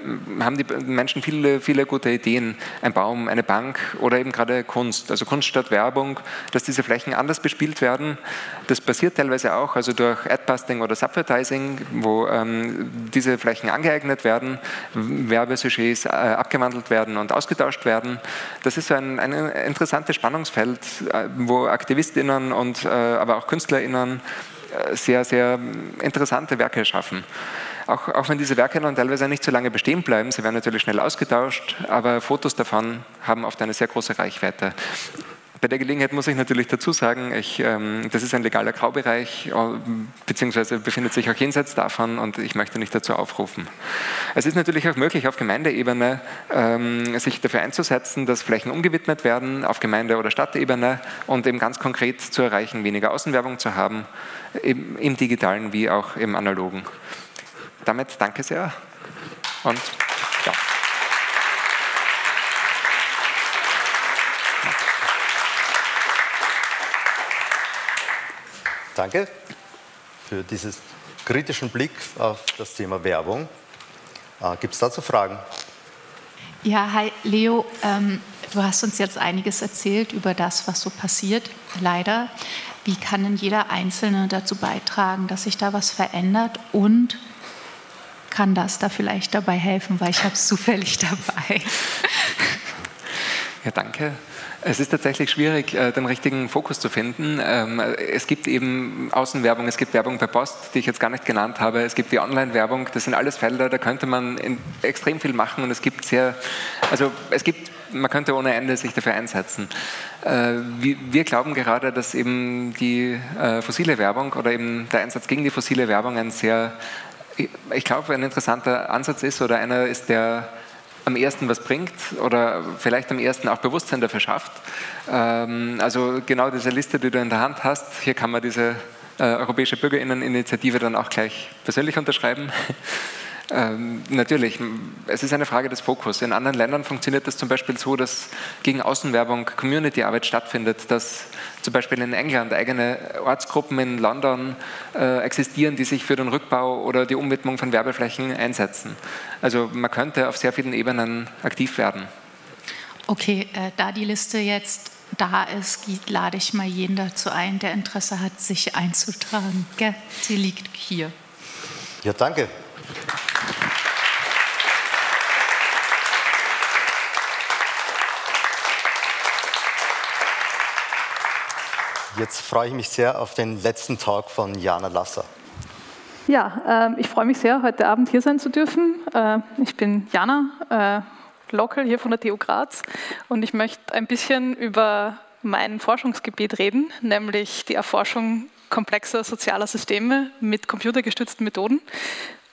haben die Menschen viele, viele gute Ideen. Ein Baum, eine Bank oder eben gerade Kunst. Also Kunst statt Werbung, dass diese Flächen anders bespielt werden. Das passiert teilweise auch, also durch Adbusting oder Subvertising, wo ähm, diese Flächen angeeignet werden, Werbesujets äh, abgewandelt werden und ausgetauscht werden. Das ist ein, ein interessantes Spannungsfeld, äh, wo AktivistInnen und äh, aber auch KünstlerInnen sehr, sehr interessante Werke schaffen. Auch, auch, wenn diese Werke dann teilweise nicht so lange bestehen bleiben, sie werden natürlich schnell ausgetauscht, aber Fotos davon haben oft eine sehr große Reichweite. Bei der Gelegenheit muss ich natürlich dazu sagen, ich, ähm, das ist ein legaler Graubereich, äh, beziehungsweise befindet sich auch jenseits davon und ich möchte nicht dazu aufrufen. Es ist natürlich auch möglich, auf Gemeindeebene ähm, sich dafür einzusetzen, dass Flächen umgewidmet werden, auf Gemeinde- oder Stadtebene und eben ganz konkret zu erreichen, weniger Außenwerbung zu haben, im, im digitalen wie auch im analogen. Damit danke sehr und ja. Danke für diesen kritischen Blick auf das Thema Werbung. Äh, Gibt es dazu Fragen? Ja, hi Leo, ähm, du hast uns jetzt einiges erzählt über das, was so passiert, leider. Wie kann denn jeder Einzelne dazu beitragen, dass sich da was verändert und kann das da vielleicht dabei helfen, weil ich habe es <laughs> zufällig dabei. Ja, danke. Es ist tatsächlich schwierig, äh, den richtigen Fokus zu finden. Ähm, es gibt eben Außenwerbung, es gibt Werbung per Post, die ich jetzt gar nicht genannt habe. Es gibt die Online-Werbung. Das sind alles Felder, da könnte man extrem viel machen und es gibt sehr, also es gibt, man könnte ohne Ende sich dafür einsetzen. Äh, wir glauben gerade, dass eben die äh, fossile Werbung oder eben der Einsatz gegen die fossile Werbung ein sehr, ich glaube, ein interessanter Ansatz ist oder einer ist, der am ersten was bringt oder vielleicht am ersten auch Bewusstsein dafür schafft. Ähm, also genau diese Liste, die du in der Hand hast, hier kann man diese äh, Europäische Bürgerinneninitiative dann auch gleich persönlich unterschreiben. <laughs> Ähm, natürlich, es ist eine Frage des Fokus. In anderen Ländern funktioniert das zum Beispiel so, dass gegen Außenwerbung Community-Arbeit stattfindet, dass zum Beispiel in England eigene Ortsgruppen in London äh, existieren, die sich für den Rückbau oder die Umwidmung von Werbeflächen einsetzen. Also man könnte auf sehr vielen Ebenen aktiv werden. Okay, äh, da die Liste jetzt da ist, lade ich mal jeden dazu ein, der Interesse hat, sich einzutragen. Gell? Sie liegt hier. Ja, danke. Jetzt freue ich mich sehr auf den letzten Talk von Jana Lasser. Ja, äh, ich freue mich sehr, heute Abend hier sein zu dürfen. Äh, ich bin Jana, äh, Local hier von der TU Graz und ich möchte ein bisschen über mein Forschungsgebiet reden, nämlich die Erforschung komplexer sozialer Systeme mit computergestützten Methoden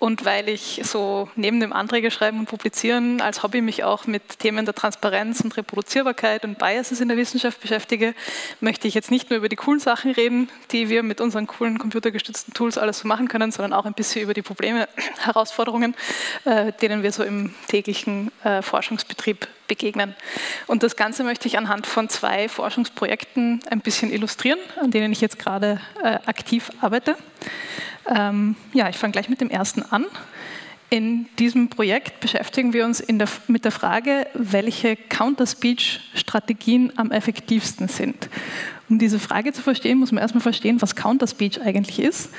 und weil ich so neben dem Anträge schreiben und publizieren als Hobby mich auch mit Themen der Transparenz und Reproduzierbarkeit und Biases in der Wissenschaft beschäftige, möchte ich jetzt nicht nur über die coolen Sachen reden, die wir mit unseren coolen computergestützten Tools alles so machen können, sondern auch ein bisschen über die Probleme, <clears throat> Herausforderungen, äh, denen wir so im täglichen äh, Forschungsbetrieb begegnen. Und das Ganze möchte ich anhand von zwei Forschungsprojekten ein bisschen illustrieren, an denen ich jetzt gerade äh, aktiv arbeite. Ähm, ja, ich fange gleich mit dem ersten an. In diesem Projekt beschäftigen wir uns der, mit der Frage, welche Counter-Speech-Strategien am effektivsten sind. Um diese Frage zu verstehen, muss man erstmal verstehen, was Counter-Speech eigentlich ist.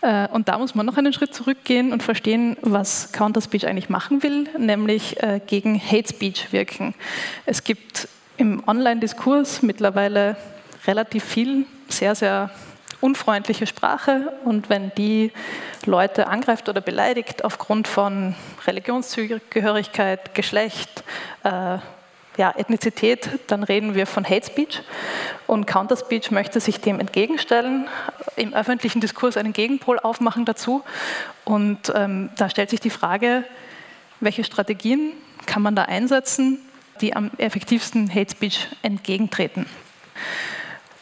Äh, und da muss man noch einen Schritt zurückgehen und verstehen, was Counter-Speech eigentlich machen will, nämlich äh, gegen Hate-Speech wirken. Es gibt im Online-Diskurs mittlerweile relativ viel, sehr, sehr unfreundliche Sprache und wenn die Leute angreift oder beleidigt aufgrund von Religionszugehörigkeit, Geschlecht, äh, ja, Ethnizität, dann reden wir von Hate Speech. Und Counter Speech möchte sich dem entgegenstellen, im öffentlichen Diskurs einen Gegenpol aufmachen dazu. Und ähm, da stellt sich die Frage, welche Strategien kann man da einsetzen, die am effektivsten Hate Speech entgegentreten.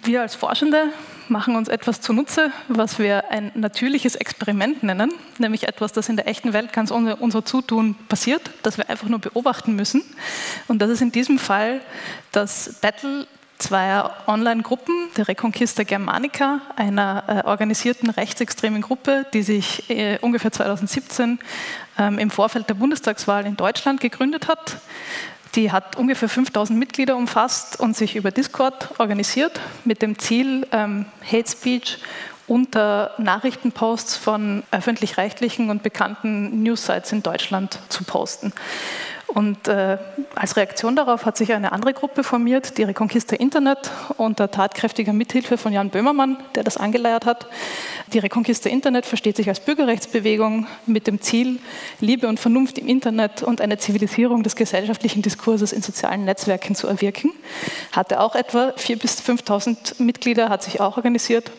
Wir als Forschende machen uns etwas zunutze, was wir ein natürliches Experiment nennen, nämlich etwas, das in der echten Welt ganz ohne unser Zutun passiert, das wir einfach nur beobachten müssen. Und das ist in diesem Fall das Battle zweier Online-Gruppen, der Reconquista Germanica, einer äh, organisierten rechtsextremen Gruppe, die sich äh, ungefähr 2017 ähm, im Vorfeld der Bundestagswahl in Deutschland gegründet hat. Die hat ungefähr 5000 Mitglieder umfasst und sich über Discord organisiert mit dem Ziel, ähm, Hate Speech unter Nachrichtenposts von öffentlich-rechtlichen und bekannten Newssites in Deutschland zu posten. Und äh, als Reaktion darauf hat sich eine andere Gruppe formiert, die Reconquista Internet, unter tatkräftiger Mithilfe von Jan Böhmermann, der das angeleiert hat. Die Reconquista Internet versteht sich als Bürgerrechtsbewegung mit dem Ziel, Liebe und Vernunft im Internet und eine Zivilisierung des gesellschaftlichen Diskurses in sozialen Netzwerken zu erwirken. Hatte auch etwa 4.000 bis 5.000 Mitglieder, hat sich auch organisiert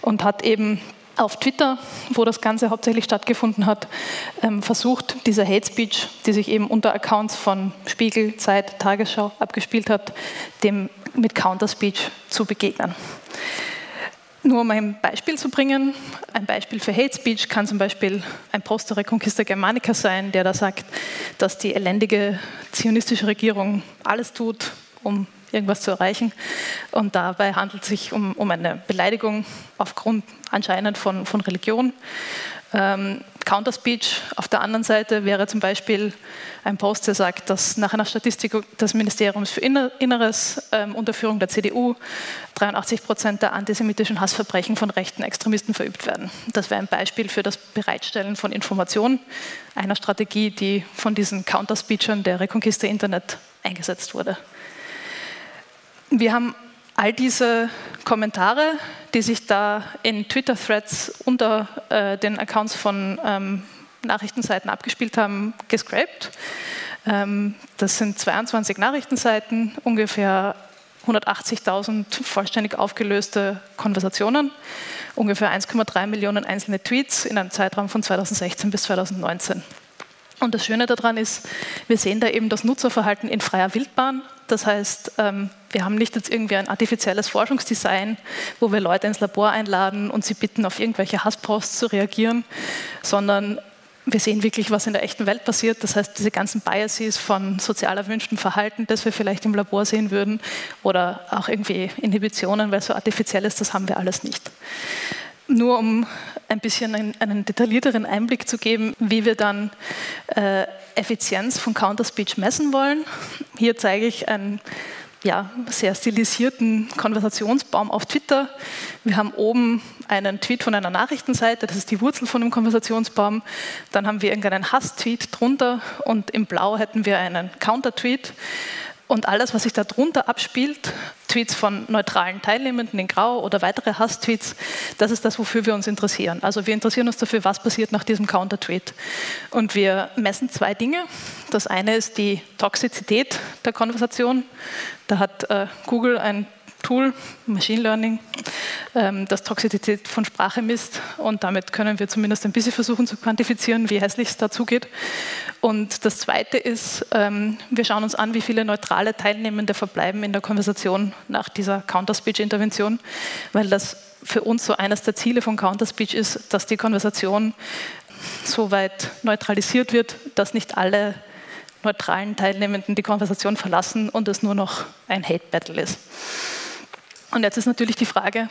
und hat eben auf Twitter, wo das Ganze hauptsächlich stattgefunden hat, ähm, versucht, diese Hate Speech, die sich eben unter Accounts von Spiegel, Zeit, Tagesschau abgespielt hat, dem mit Counterspeech zu begegnen. Nur um ein Beispiel zu bringen, ein Beispiel für Hate Speech kann zum Beispiel ein Post der Reconquista Germanica sein, der da sagt, dass die elendige zionistische Regierung alles tut, um irgendwas zu erreichen. Und dabei handelt es sich um, um eine Beleidigung aufgrund anscheinend von, von Religion. Ähm, Counterspeech auf der anderen Seite wäre zum Beispiel ein Post, der sagt, dass nach einer Statistik des Ministeriums für Inneres ähm, unter Führung der CDU 83 Prozent der antisemitischen Hassverbrechen von rechten Extremisten verübt werden. Das wäre ein Beispiel für das Bereitstellen von Informationen, einer Strategie, die von diesen Counterspeechern der Reconquista Internet eingesetzt wurde. Wir haben all diese Kommentare, die sich da in Twitter-Threads unter äh, den Accounts von ähm, Nachrichtenseiten abgespielt haben, gescraped. Ähm, das sind 22 Nachrichtenseiten, ungefähr 180.000 vollständig aufgelöste Konversationen, ungefähr 1,3 Millionen einzelne Tweets in einem Zeitraum von 2016 bis 2019. Und das Schöne daran ist, wir sehen da eben das Nutzerverhalten in freier Wildbahn. Das heißt, ähm, wir haben nicht jetzt irgendwie ein artifizielles Forschungsdesign, wo wir Leute ins Labor einladen und sie bitten, auf irgendwelche Hassposts zu reagieren, sondern wir sehen wirklich, was in der echten Welt passiert. Das heißt, diese ganzen Biases von sozial erwünschtem Verhalten, das wir vielleicht im Labor sehen würden, oder auch irgendwie Inhibitionen, weil es so artifiziell ist, das haben wir alles nicht. Nur um ein bisschen einen, einen detaillierteren Einblick zu geben, wie wir dann äh, Effizienz von Counterspeech messen wollen. Hier zeige ich einen ja, sehr stilisierten Konversationsbaum auf Twitter. Wir haben oben einen Tweet von einer Nachrichtenseite, das ist die Wurzel von dem Konversationsbaum. Dann haben wir irgendeinen Hass-Tweet drunter und im Blau hätten wir einen Counter-Tweet. Und alles, was sich darunter abspielt, Tweets von neutralen Teilnehmenden in Grau oder weitere Hass-Tweets, das ist das, wofür wir uns interessieren. Also wir interessieren uns dafür, was passiert nach diesem Counter-Tweet. Und wir messen zwei Dinge. Das eine ist die Toxizität der Konversation. Da hat äh, Google ein Tool, Machine Learning, ähm, das Toxizität von Sprache misst. Und damit können wir zumindest ein bisschen versuchen zu quantifizieren, wie hässlich es dazu geht. Und das Zweite ist, ähm, wir schauen uns an, wie viele neutrale Teilnehmende verbleiben in der Konversation nach dieser Counterspeech-Intervention, weil das für uns so eines der Ziele von Counterspeech ist, dass die Konversation so weit neutralisiert wird, dass nicht alle neutralen Teilnehmenden die Konversation verlassen und es nur noch ein Hate-Battle ist. Und jetzt ist natürlich die Frage,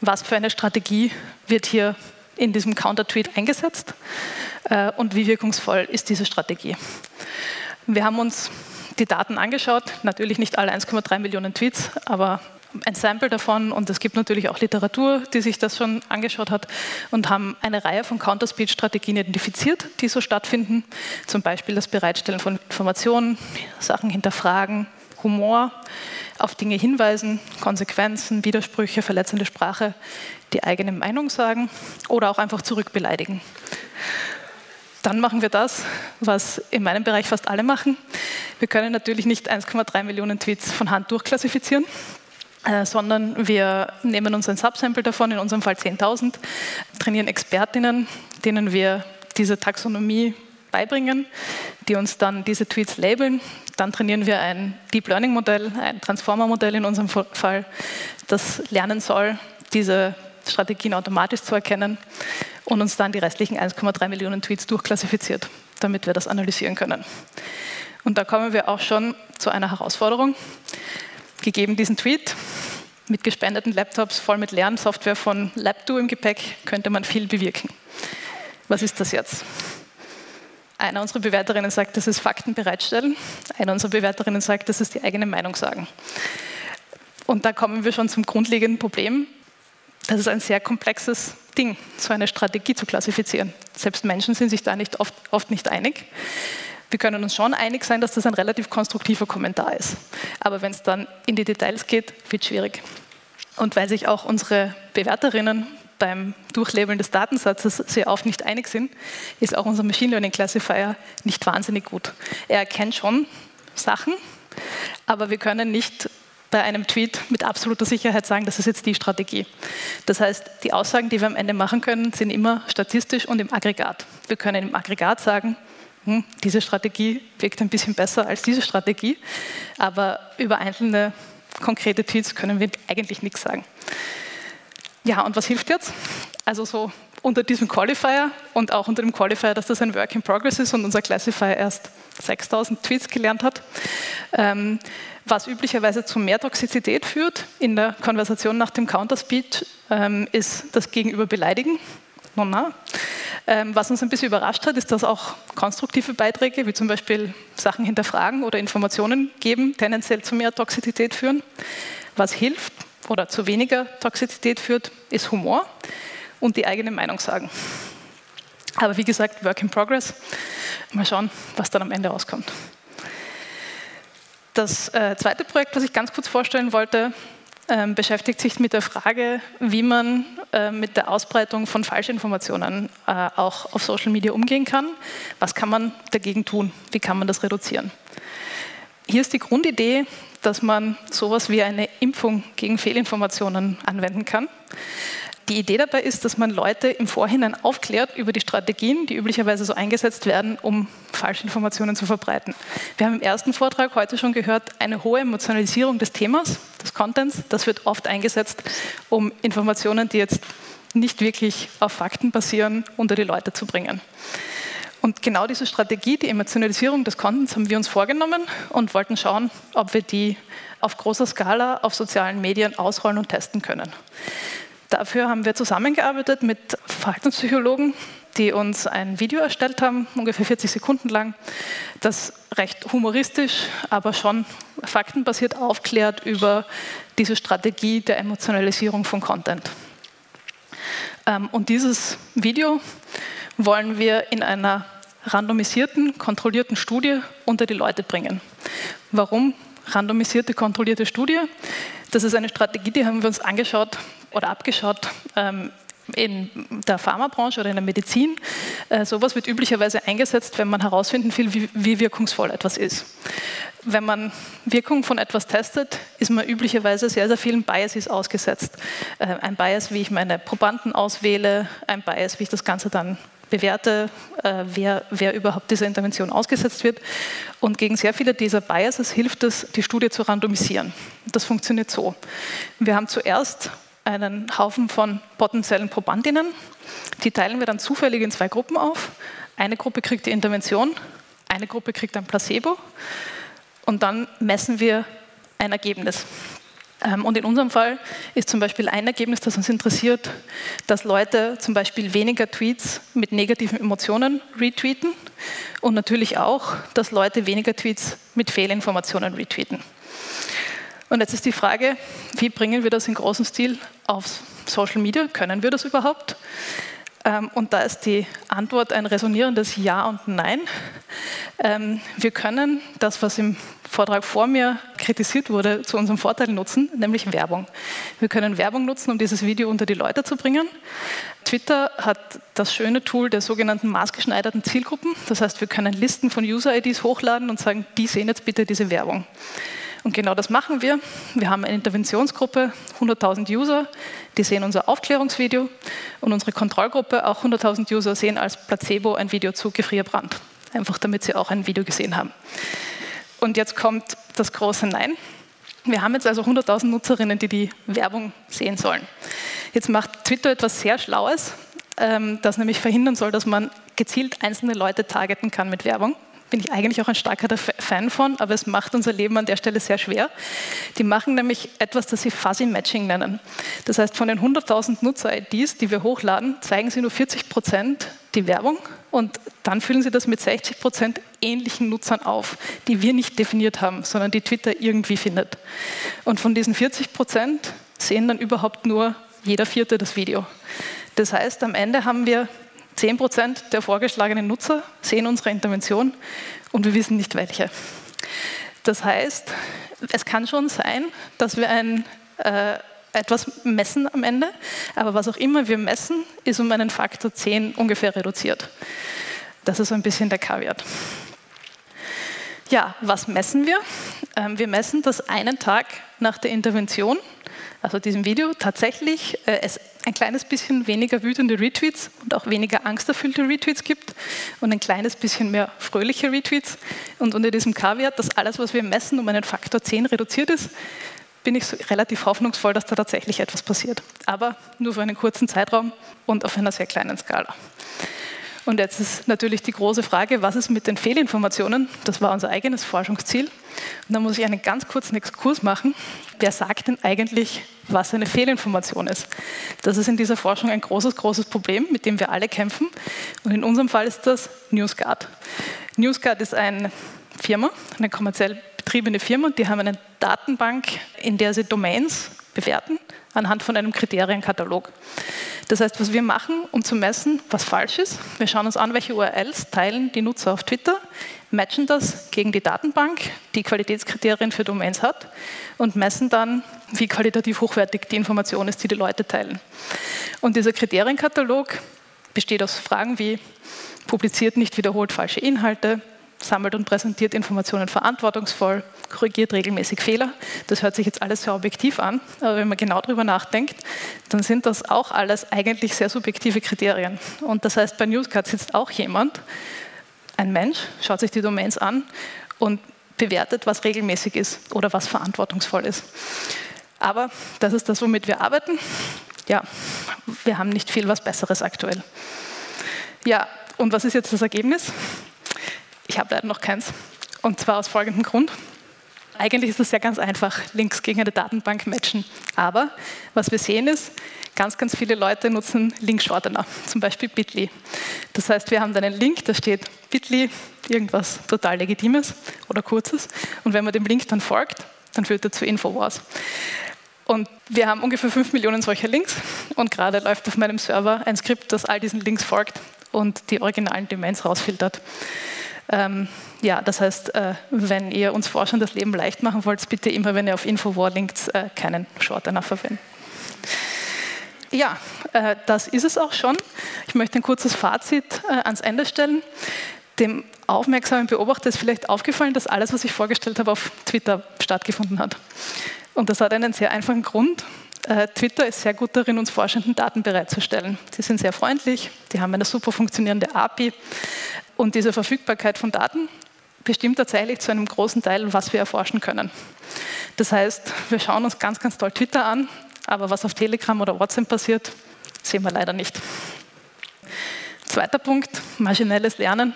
was für eine Strategie wird hier in diesem Counter-Tweet eingesetzt äh, und wie wirkungsvoll ist diese Strategie. Wir haben uns die Daten angeschaut, natürlich nicht alle 1,3 Millionen Tweets, aber ein Sample davon und es gibt natürlich auch Literatur, die sich das schon angeschaut hat und haben eine Reihe von Counter-Speech-Strategien identifiziert, die so stattfinden. Zum Beispiel das Bereitstellen von Informationen, Sachen hinterfragen, Humor, auf Dinge hinweisen, Konsequenzen, Widersprüche, verletzende Sprache, die eigene Meinung sagen oder auch einfach zurückbeleidigen. Dann machen wir das, was in meinem Bereich fast alle machen. Wir können natürlich nicht 1,3 Millionen Tweets von Hand durchklassifizieren, äh, sondern wir nehmen uns ein Subsample davon, in unserem Fall 10.000, trainieren Expertinnen, denen wir diese Taxonomie beibringen, die uns dann diese Tweets labeln. Dann trainieren wir ein Deep Learning Modell, ein Transformer Modell in unserem Fall, das lernen soll, diese Strategien automatisch zu erkennen und uns dann die restlichen 1,3 Millionen Tweets durchklassifiziert, damit wir das analysieren können. Und da kommen wir auch schon zu einer Herausforderung. Gegeben diesen Tweet, mit gespendeten Laptops voll mit Lernsoftware von LabDo im Gepäck, könnte man viel bewirken. Was ist das jetzt? Eine unserer Bewerterinnen sagt, das ist Fakten bereitstellen. Eine unserer Bewerterinnen sagt, das ist die eigene Meinung sagen. Und da kommen wir schon zum grundlegenden Problem. Das ist ein sehr komplexes Ding, so eine Strategie zu klassifizieren. Selbst Menschen sind sich da nicht oft, oft nicht einig. Wir können uns schon einig sein, dass das ein relativ konstruktiver Kommentar ist. Aber wenn es dann in die Details geht, wird es schwierig. Und weil sich auch unsere Bewerterinnen beim Durchlabeln des Datensatzes sehr oft nicht einig sind, ist auch unser Machine Learning Classifier nicht wahnsinnig gut. Er erkennt schon Sachen, aber wir können nicht bei einem Tweet mit absoluter Sicherheit sagen, das ist jetzt die Strategie. Das heißt, die Aussagen, die wir am Ende machen können, sind immer statistisch und im Aggregat. Wir können im Aggregat sagen, hm, diese Strategie wirkt ein bisschen besser als diese Strategie, aber über einzelne konkrete Tweets können wir eigentlich nichts sagen. Ja, und was hilft jetzt? Also so unter diesem Qualifier und auch unter dem Qualifier, dass das ein Work in Progress ist und unser Classifier erst 6000 Tweets gelernt hat, ähm, was üblicherweise zu mehr Toxizität führt in der Konversation nach dem Counterspeech, ähm, ist das Gegenüber beleidigen. No, na. Ähm, was uns ein bisschen überrascht hat, ist, dass auch konstruktive Beiträge, wie zum Beispiel Sachen hinterfragen oder Informationen geben, tendenziell zu mehr Toxizität führen. Was hilft oder zu weniger Toxizität führt, ist Humor und die eigene Meinung sagen. Aber wie gesagt, Work in Progress. Mal schauen, was dann am Ende rauskommt. Das äh, zweite Projekt, was ich ganz kurz vorstellen wollte, ähm, beschäftigt sich mit der Frage, wie man äh, mit der Ausbreitung von Falschinformationen äh, auch auf Social Media umgehen kann. Was kann man dagegen tun? Wie kann man das reduzieren? Hier ist die Grundidee, dass man sowas wie eine Impfung gegen Fehlinformationen anwenden kann. Die Idee dabei ist, dass man Leute im Vorhinein aufklärt über die Strategien, die üblicherweise so eingesetzt werden, um Falschinformationen zu verbreiten. Wir haben im ersten Vortrag heute schon gehört, eine hohe Emotionalisierung des Themas, des Contents. Das wird oft eingesetzt, um Informationen, die jetzt nicht wirklich auf Fakten basieren, unter die Leute zu bringen. Und genau diese Strategie, die Emotionalisierung des Contents, haben wir uns vorgenommen und wollten schauen, ob wir die auf großer Skala auf sozialen Medien ausrollen und testen können. Dafür haben wir zusammengearbeitet mit Verhaltenspsychologen, die uns ein Video erstellt haben, ungefähr 40 Sekunden lang, das recht humoristisch, aber schon faktenbasiert aufklärt über diese Strategie der Emotionalisierung von Content. Ähm, und dieses Video wollen wir in einer randomisierten, kontrollierten Studie unter die Leute bringen. Warum randomisierte, kontrollierte Studie? Das ist eine Strategie, die haben wir uns angeschaut oder abgeschaut ähm, in der Pharmabranche oder in der Medizin. Äh, sowas wird üblicherweise eingesetzt, wenn man herausfinden will, wie, wie, wirkungsvoll etwas ist. Wenn man Wirkung von etwas testet, ist man üblicherweise sehr, sehr vielen Biases ausgesetzt. Äh, ein Bias, wie ich meine Probanden auswähle, ein Bias, wie ich das Ganze dann bewerte, äh, wer, wer überhaupt dieser Intervention ausgesetzt wird. Und gegen sehr viele dieser Biases hilft es, die Studie zu randomisieren. Das funktioniert so. Wir haben zuerst einen Haufen von potenziellen Probandinnen. Die teilen wir dann zufällig in zwei Gruppen auf. Eine Gruppe kriegt die Intervention, eine Gruppe kriegt ein Placebo und dann messen wir ein Ergebnis. Ähm, und in unserem Fall ist zum Beispiel ein Ergebnis, das uns interessiert, dass Leute zum Beispiel weniger Tweets mit negativen Emotionen retweeten und natürlich auch, dass Leute weniger Tweets mit Fehlinformationen retweeten. Und jetzt ist die Frage, wie bringen wir das in großem Stil auf Social Media? Können wir das überhaupt? Ähm, und da ist die Antwort ein resonierendes Ja und Nein. Ähm, wir können das, was im Vortrag vor mir kritisiert wurde, zu unserem Vorteil nutzen, nämlich Werbung. Wir können Werbung nutzen, um dieses Video unter die Leute zu bringen. Twitter hat das schöne Tool der sogenannten maßgeschneiderten Zielgruppen. Das heißt, wir können Listen von User-IDs hochladen und sagen, die sehen jetzt bitte diese Werbung. Und genau das machen wir. Wir haben eine Interventionsgruppe, 100.000 User, die sehen unser Aufklärungsvideo und unsere Kontrollgruppe, auch 100.000 User, sehen als Placebo ein Video zu Gefrierbrand. Einfach damit sie auch ein Video gesehen haben. Und jetzt kommt das große Nein. Wir haben jetzt also 100.000 Nutzerinnen, die die Werbung sehen sollen. Jetzt macht Twitter etwas sehr Schlaues, ähm, das nämlich verhindern soll, dass man gezielt einzelne Leute targeten kann mit Werbung bin ich eigentlich auch ein starker Fan von, aber es macht unser Leben an der Stelle sehr schwer. Die machen nämlich etwas, das sie Fuzzy Matching nennen. Das heißt, von den 100.000 Nutzer-IDs, die wir hochladen, zeigen sie nur 40 Prozent die Werbung und dann füllen sie das mit 60 Prozent ähnlichen Nutzern auf, die wir nicht definiert haben, sondern die Twitter irgendwie findet. Und von diesen 40 Prozent sehen dann überhaupt nur jeder Vierte das Video. Das heißt, am Ende haben wir 10 Prozent der vorgeschlagenen Nutzer sehen unsere Intervention und wir wissen nicht welche. Das heißt, es kann schon sein, dass wir ein, äh, etwas messen am Ende, aber was auch immer wir messen, ist um einen Faktor 10 ungefähr reduziert. Das ist so ein bisschen der Kaviar. Ja, was messen wir? Ähm, wir messen, dass einen Tag nach der Intervention, also diesem Video, tatsächlich äh, es ein kleines bisschen weniger wütende Retweets und auch weniger angsterfüllte Retweets gibt und ein kleines bisschen mehr fröhliche Retweets. Und unter diesem K-Wert, dass alles, was wir messen, um einen Faktor 10 reduziert ist, bin ich so relativ hoffnungsvoll, dass da tatsächlich etwas passiert. Aber nur für einen kurzen Zeitraum und auf einer sehr kleinen Skala. Und jetzt ist natürlich die große Frage, was ist mit den Fehlinformationen? Das war unser eigenes Forschungsziel. Und da muss ich einen ganz kurzen Exkurs machen. Wer sagt denn eigentlich, was eine Fehlinformation ist? Das ist in dieser Forschung ein großes, großes Problem, mit dem wir alle kämpfen. Und in unserem Fall ist das NewsGuard. NewsGuard ist eine Firma, eine kommerziell betriebene Firma, die haben eine Datenbank, in der sie Domains bewerten anhand von einem Kriterienkatalog. Das heißt, was wir machen, um zu messen, was falsch ist, wir schauen uns an, welche URLs teilen die Nutzer auf Twitter, matchen das gegen die Datenbank, die Qualitätskriterien für Domains hat und messen dann, wie qualitativ hochwertig die Information ist, die die Leute teilen. Und dieser Kriterienkatalog besteht aus Fragen wie publiziert nicht wiederholt falsche Inhalte, sammelt und präsentiert Informationen verantwortungsvoll, korrigiert regelmäßig Fehler. Das hört sich jetzt alles sehr objektiv an, aber wenn man genau darüber nachdenkt, dann sind das auch alles eigentlich sehr subjektive Kriterien. Und das heißt, bei Newscard sitzt auch jemand, ein Mensch, schaut sich die Domains an und bewertet, was regelmäßig ist oder was verantwortungsvoll ist. Aber das ist das, womit wir arbeiten. Ja, wir haben nicht viel was Besseres aktuell. Ja, und was ist jetzt das Ergebnis? Ich habe leider noch keins. Und zwar aus folgendem Grund. Eigentlich ist es ja ganz einfach, Links gegen eine Datenbank matchen. Aber was wir sehen ist, ganz, ganz viele Leute nutzen Link-Shortener, zum Beispiel Bitly. Das heißt, wir haben dann einen Link, da steht Bitly, irgendwas total Legitimes oder Kurzes. Und wenn man dem Link dann folgt, dann führt er zu Infowars. Und wir haben ungefähr 5 Millionen solcher Links und gerade läuft auf meinem Server ein Skript, das all diesen Links folgt und die originalen Domains rausfiltert. Ähm, ja, das heißt, äh, wenn ihr uns Forschern das Leben leicht machen wollt, bitte immer, wenn ihr auf Infowar linkt, äh, keinen Shortener verwenden. Ja, äh, das ist es auch schon. Ich möchte ein kurzes Fazit äh, ans Ende stellen. Dem aufmerksamen Beobachter ist vielleicht aufgefallen, dass alles, was ich vorgestellt habe, auf Twitter stattgefunden hat. Und das hat einen sehr einfachen Grund. Äh, Twitter ist sehr gut darin, uns Forschenden Daten bereitzustellen. Sie sind sehr freundlich, die haben eine super funktionierende API und diese Verfügbarkeit von Daten bestimmt tatsächlich zu einem großen Teil, was wir erforschen können. Das heißt, wir schauen uns ganz, ganz toll Twitter an, aber was auf Telegram oder WhatsApp passiert, sehen wir leider nicht. Zweiter Punkt, maschinelles Lernen.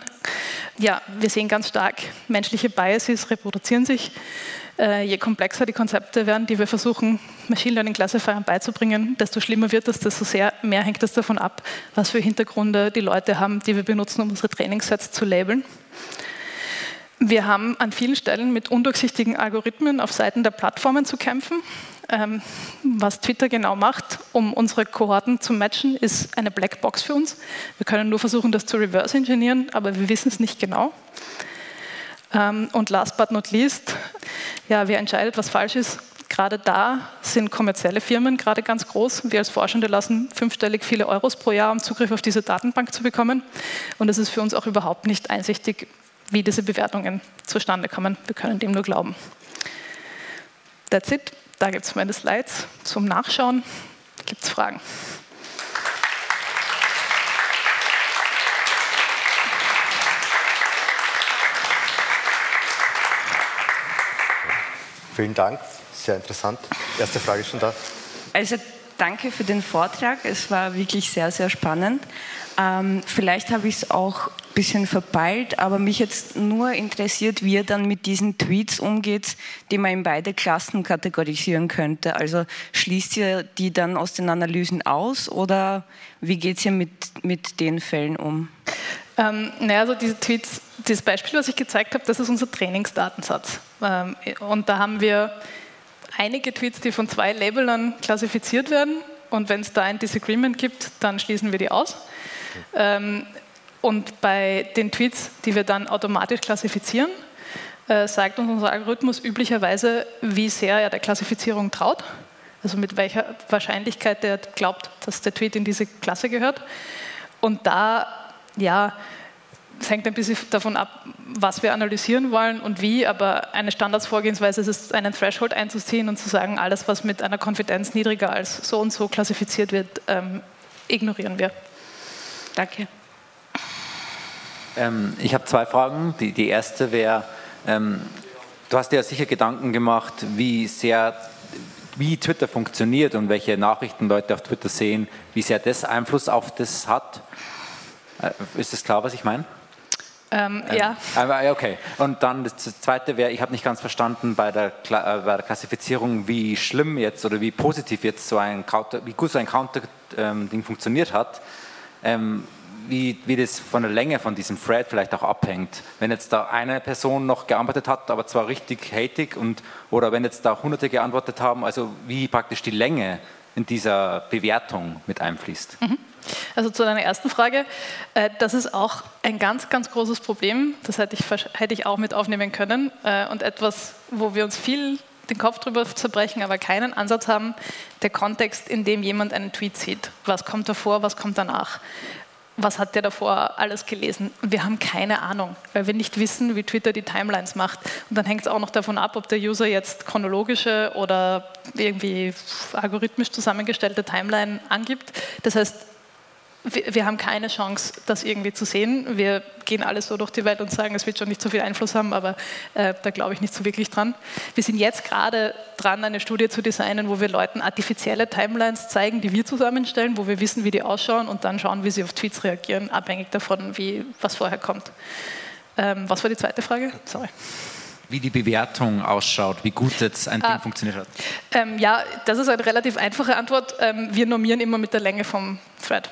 Ja, wir sehen ganz stark, menschliche Biases reproduzieren sich. Äh, je komplexer die Konzepte werden, die wir versuchen, Machine Learning Classifiern beizubringen, desto schlimmer wird es, desto sehr mehr hängt es davon ab, was für Hintergründe die Leute haben, die wir benutzen, um unsere Trainingssets zu labeln. Wir haben an vielen Stellen mit undurchsichtigen Algorithmen auf Seiten der Plattformen zu kämpfen. Ähm, was Twitter genau macht, um unsere Kohorten zu matchen, ist eine Blackbox für uns. Wir können nur versuchen, das zu reverse engineeren, aber wir wissen es nicht genau. Ähm, und last but not least, ja, wer entscheidet, was falsch ist? Gerade da sind kommerzielle Firmen gerade ganz groß. Wir als Forschende lassen fünfstellig viele Euros pro Jahr, um Zugriff auf diese Datenbank zu bekommen. Und es ist für uns auch überhaupt nicht einsichtig, wie diese Bewertungen zustande kommen. Wir können dem nur glauben. That's it. Da gibt es meine Slides zum Nachschauen. Gibt es Fragen? Vielen Dank, sehr interessant. Erste Frage schon da. Also danke für den Vortrag, es war wirklich sehr, sehr spannend. Ähm, vielleicht habe ich es auch ein bisschen verpeilt, aber mich jetzt nur interessiert, wie ihr dann mit diesen Tweets umgeht, die man in beide Klassen kategorisieren könnte. Also schließt ihr die dann aus den Analysen aus oder wie geht es ihr mit, mit den Fällen um? Ähm, naja, also diese Tweets, das Beispiel, was ich gezeigt habe, das ist unser Trainingsdatensatz. Ähm, und da haben wir einige Tweets, die von zwei Labelern klassifiziert werden. Und wenn es da ein Disagreement gibt, dann schließen wir die aus. Ähm, und bei den Tweets, die wir dann automatisch klassifizieren, äh, sagt uns unser Algorithmus üblicherweise, wie sehr er der Klassifizierung traut, also mit welcher Wahrscheinlichkeit er glaubt, dass der Tweet in diese Klasse gehört. Und da, ja, es hängt ein bisschen davon ab, was wir analysieren wollen und wie, aber eine Standardsvorgehensweise ist es, einen Threshold einzuziehen und zu sagen, alles, was mit einer Konfidenz niedriger als so und so klassifiziert wird, ähm, ignorieren wir. Danke. Ähm, ich habe zwei Fragen. Die, die erste wäre, ähm, du hast dir ja sicher Gedanken gemacht, wie sehr wie Twitter funktioniert und welche Nachrichten Leute auf Twitter sehen, wie sehr das Einfluss auf das hat. Äh, ist das klar, was ich meine? Ähm, ähm, ja. Okay. Und dann das Zweite wäre, ich habe nicht ganz verstanden bei der, äh, bei der, Klassifizierung, wie schlimm jetzt oder wie positiv jetzt so ein Counter, wie gut so ein Counter-Ding ähm, funktioniert hat. Ähm, wie, wie das von der Länge von diesem Thread vielleicht auch abhängt. Wenn jetzt da eine Person noch geantwortet hat, aber zwar richtig hatig und oder wenn jetzt da Hunderte geantwortet haben, also wie praktisch die Länge in dieser Bewertung mit einfließt. Mhm. Also zu deiner ersten Frage, äh, das ist auch ein ganz, ganz großes Problem. Das hätte ich, hätte ich auch mit aufnehmen können äh, und etwas, wo wir uns viel den Kopf drüber zerbrechen, aber keinen Ansatz haben, der Kontext, in dem jemand einen Tweet sieht. Was kommt davor, was kommt danach? was hat der davor alles gelesen? Wir haben keine Ahnung, weil wir nicht wissen, wie Twitter die Timelines macht. Und dann hängt es auch noch davon ab, ob der User jetzt chronologische oder irgendwie algorithmisch zusammengestellte Timeline angibt. Das heißt, wir, wir, haben keine Chance, das irgendwie zu sehen. Wir gehen alles so durch die Welt und sagen, es wird schon nicht so viel Einfluss haben, aber äh, da glaube ich nicht so wirklich dran. Wir sind jetzt gerade dran, eine Studie zu designen, wo wir Leuten artifizielle Timelines zeigen, die wir zusammenstellen, wo wir wissen, wie die ausschauen und dann schauen, wie sie auf Tweets reagieren, abhängig davon, wie, was vorher kommt. Ähm, was war die zweite Frage? Sorry wie die Bewertung ausschaut, wie gut jetzt ein ah, Ding funktioniert hat? Ähm, ja, das ist eine relativ einfache Antwort. Ähm, wir normieren immer mit der Länge vom Thread.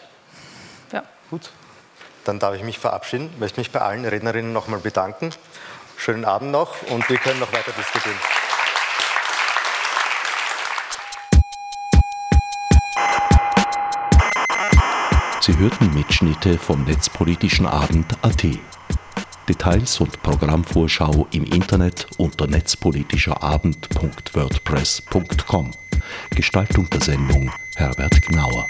Gut, dann darf ich mich verabschieden. Möchte mich bei allen Rednerinnen nochmal bedanken. Schönen Abend noch und wir können noch weiter diskutieren. Sie hörten Mitschnitte vom Netzpolitischen Abend AT. Details und Programmvorschau im Internet unter netzpolitischerabend.wordpress.com. Gestaltung der Sendung Herbert Gnauer.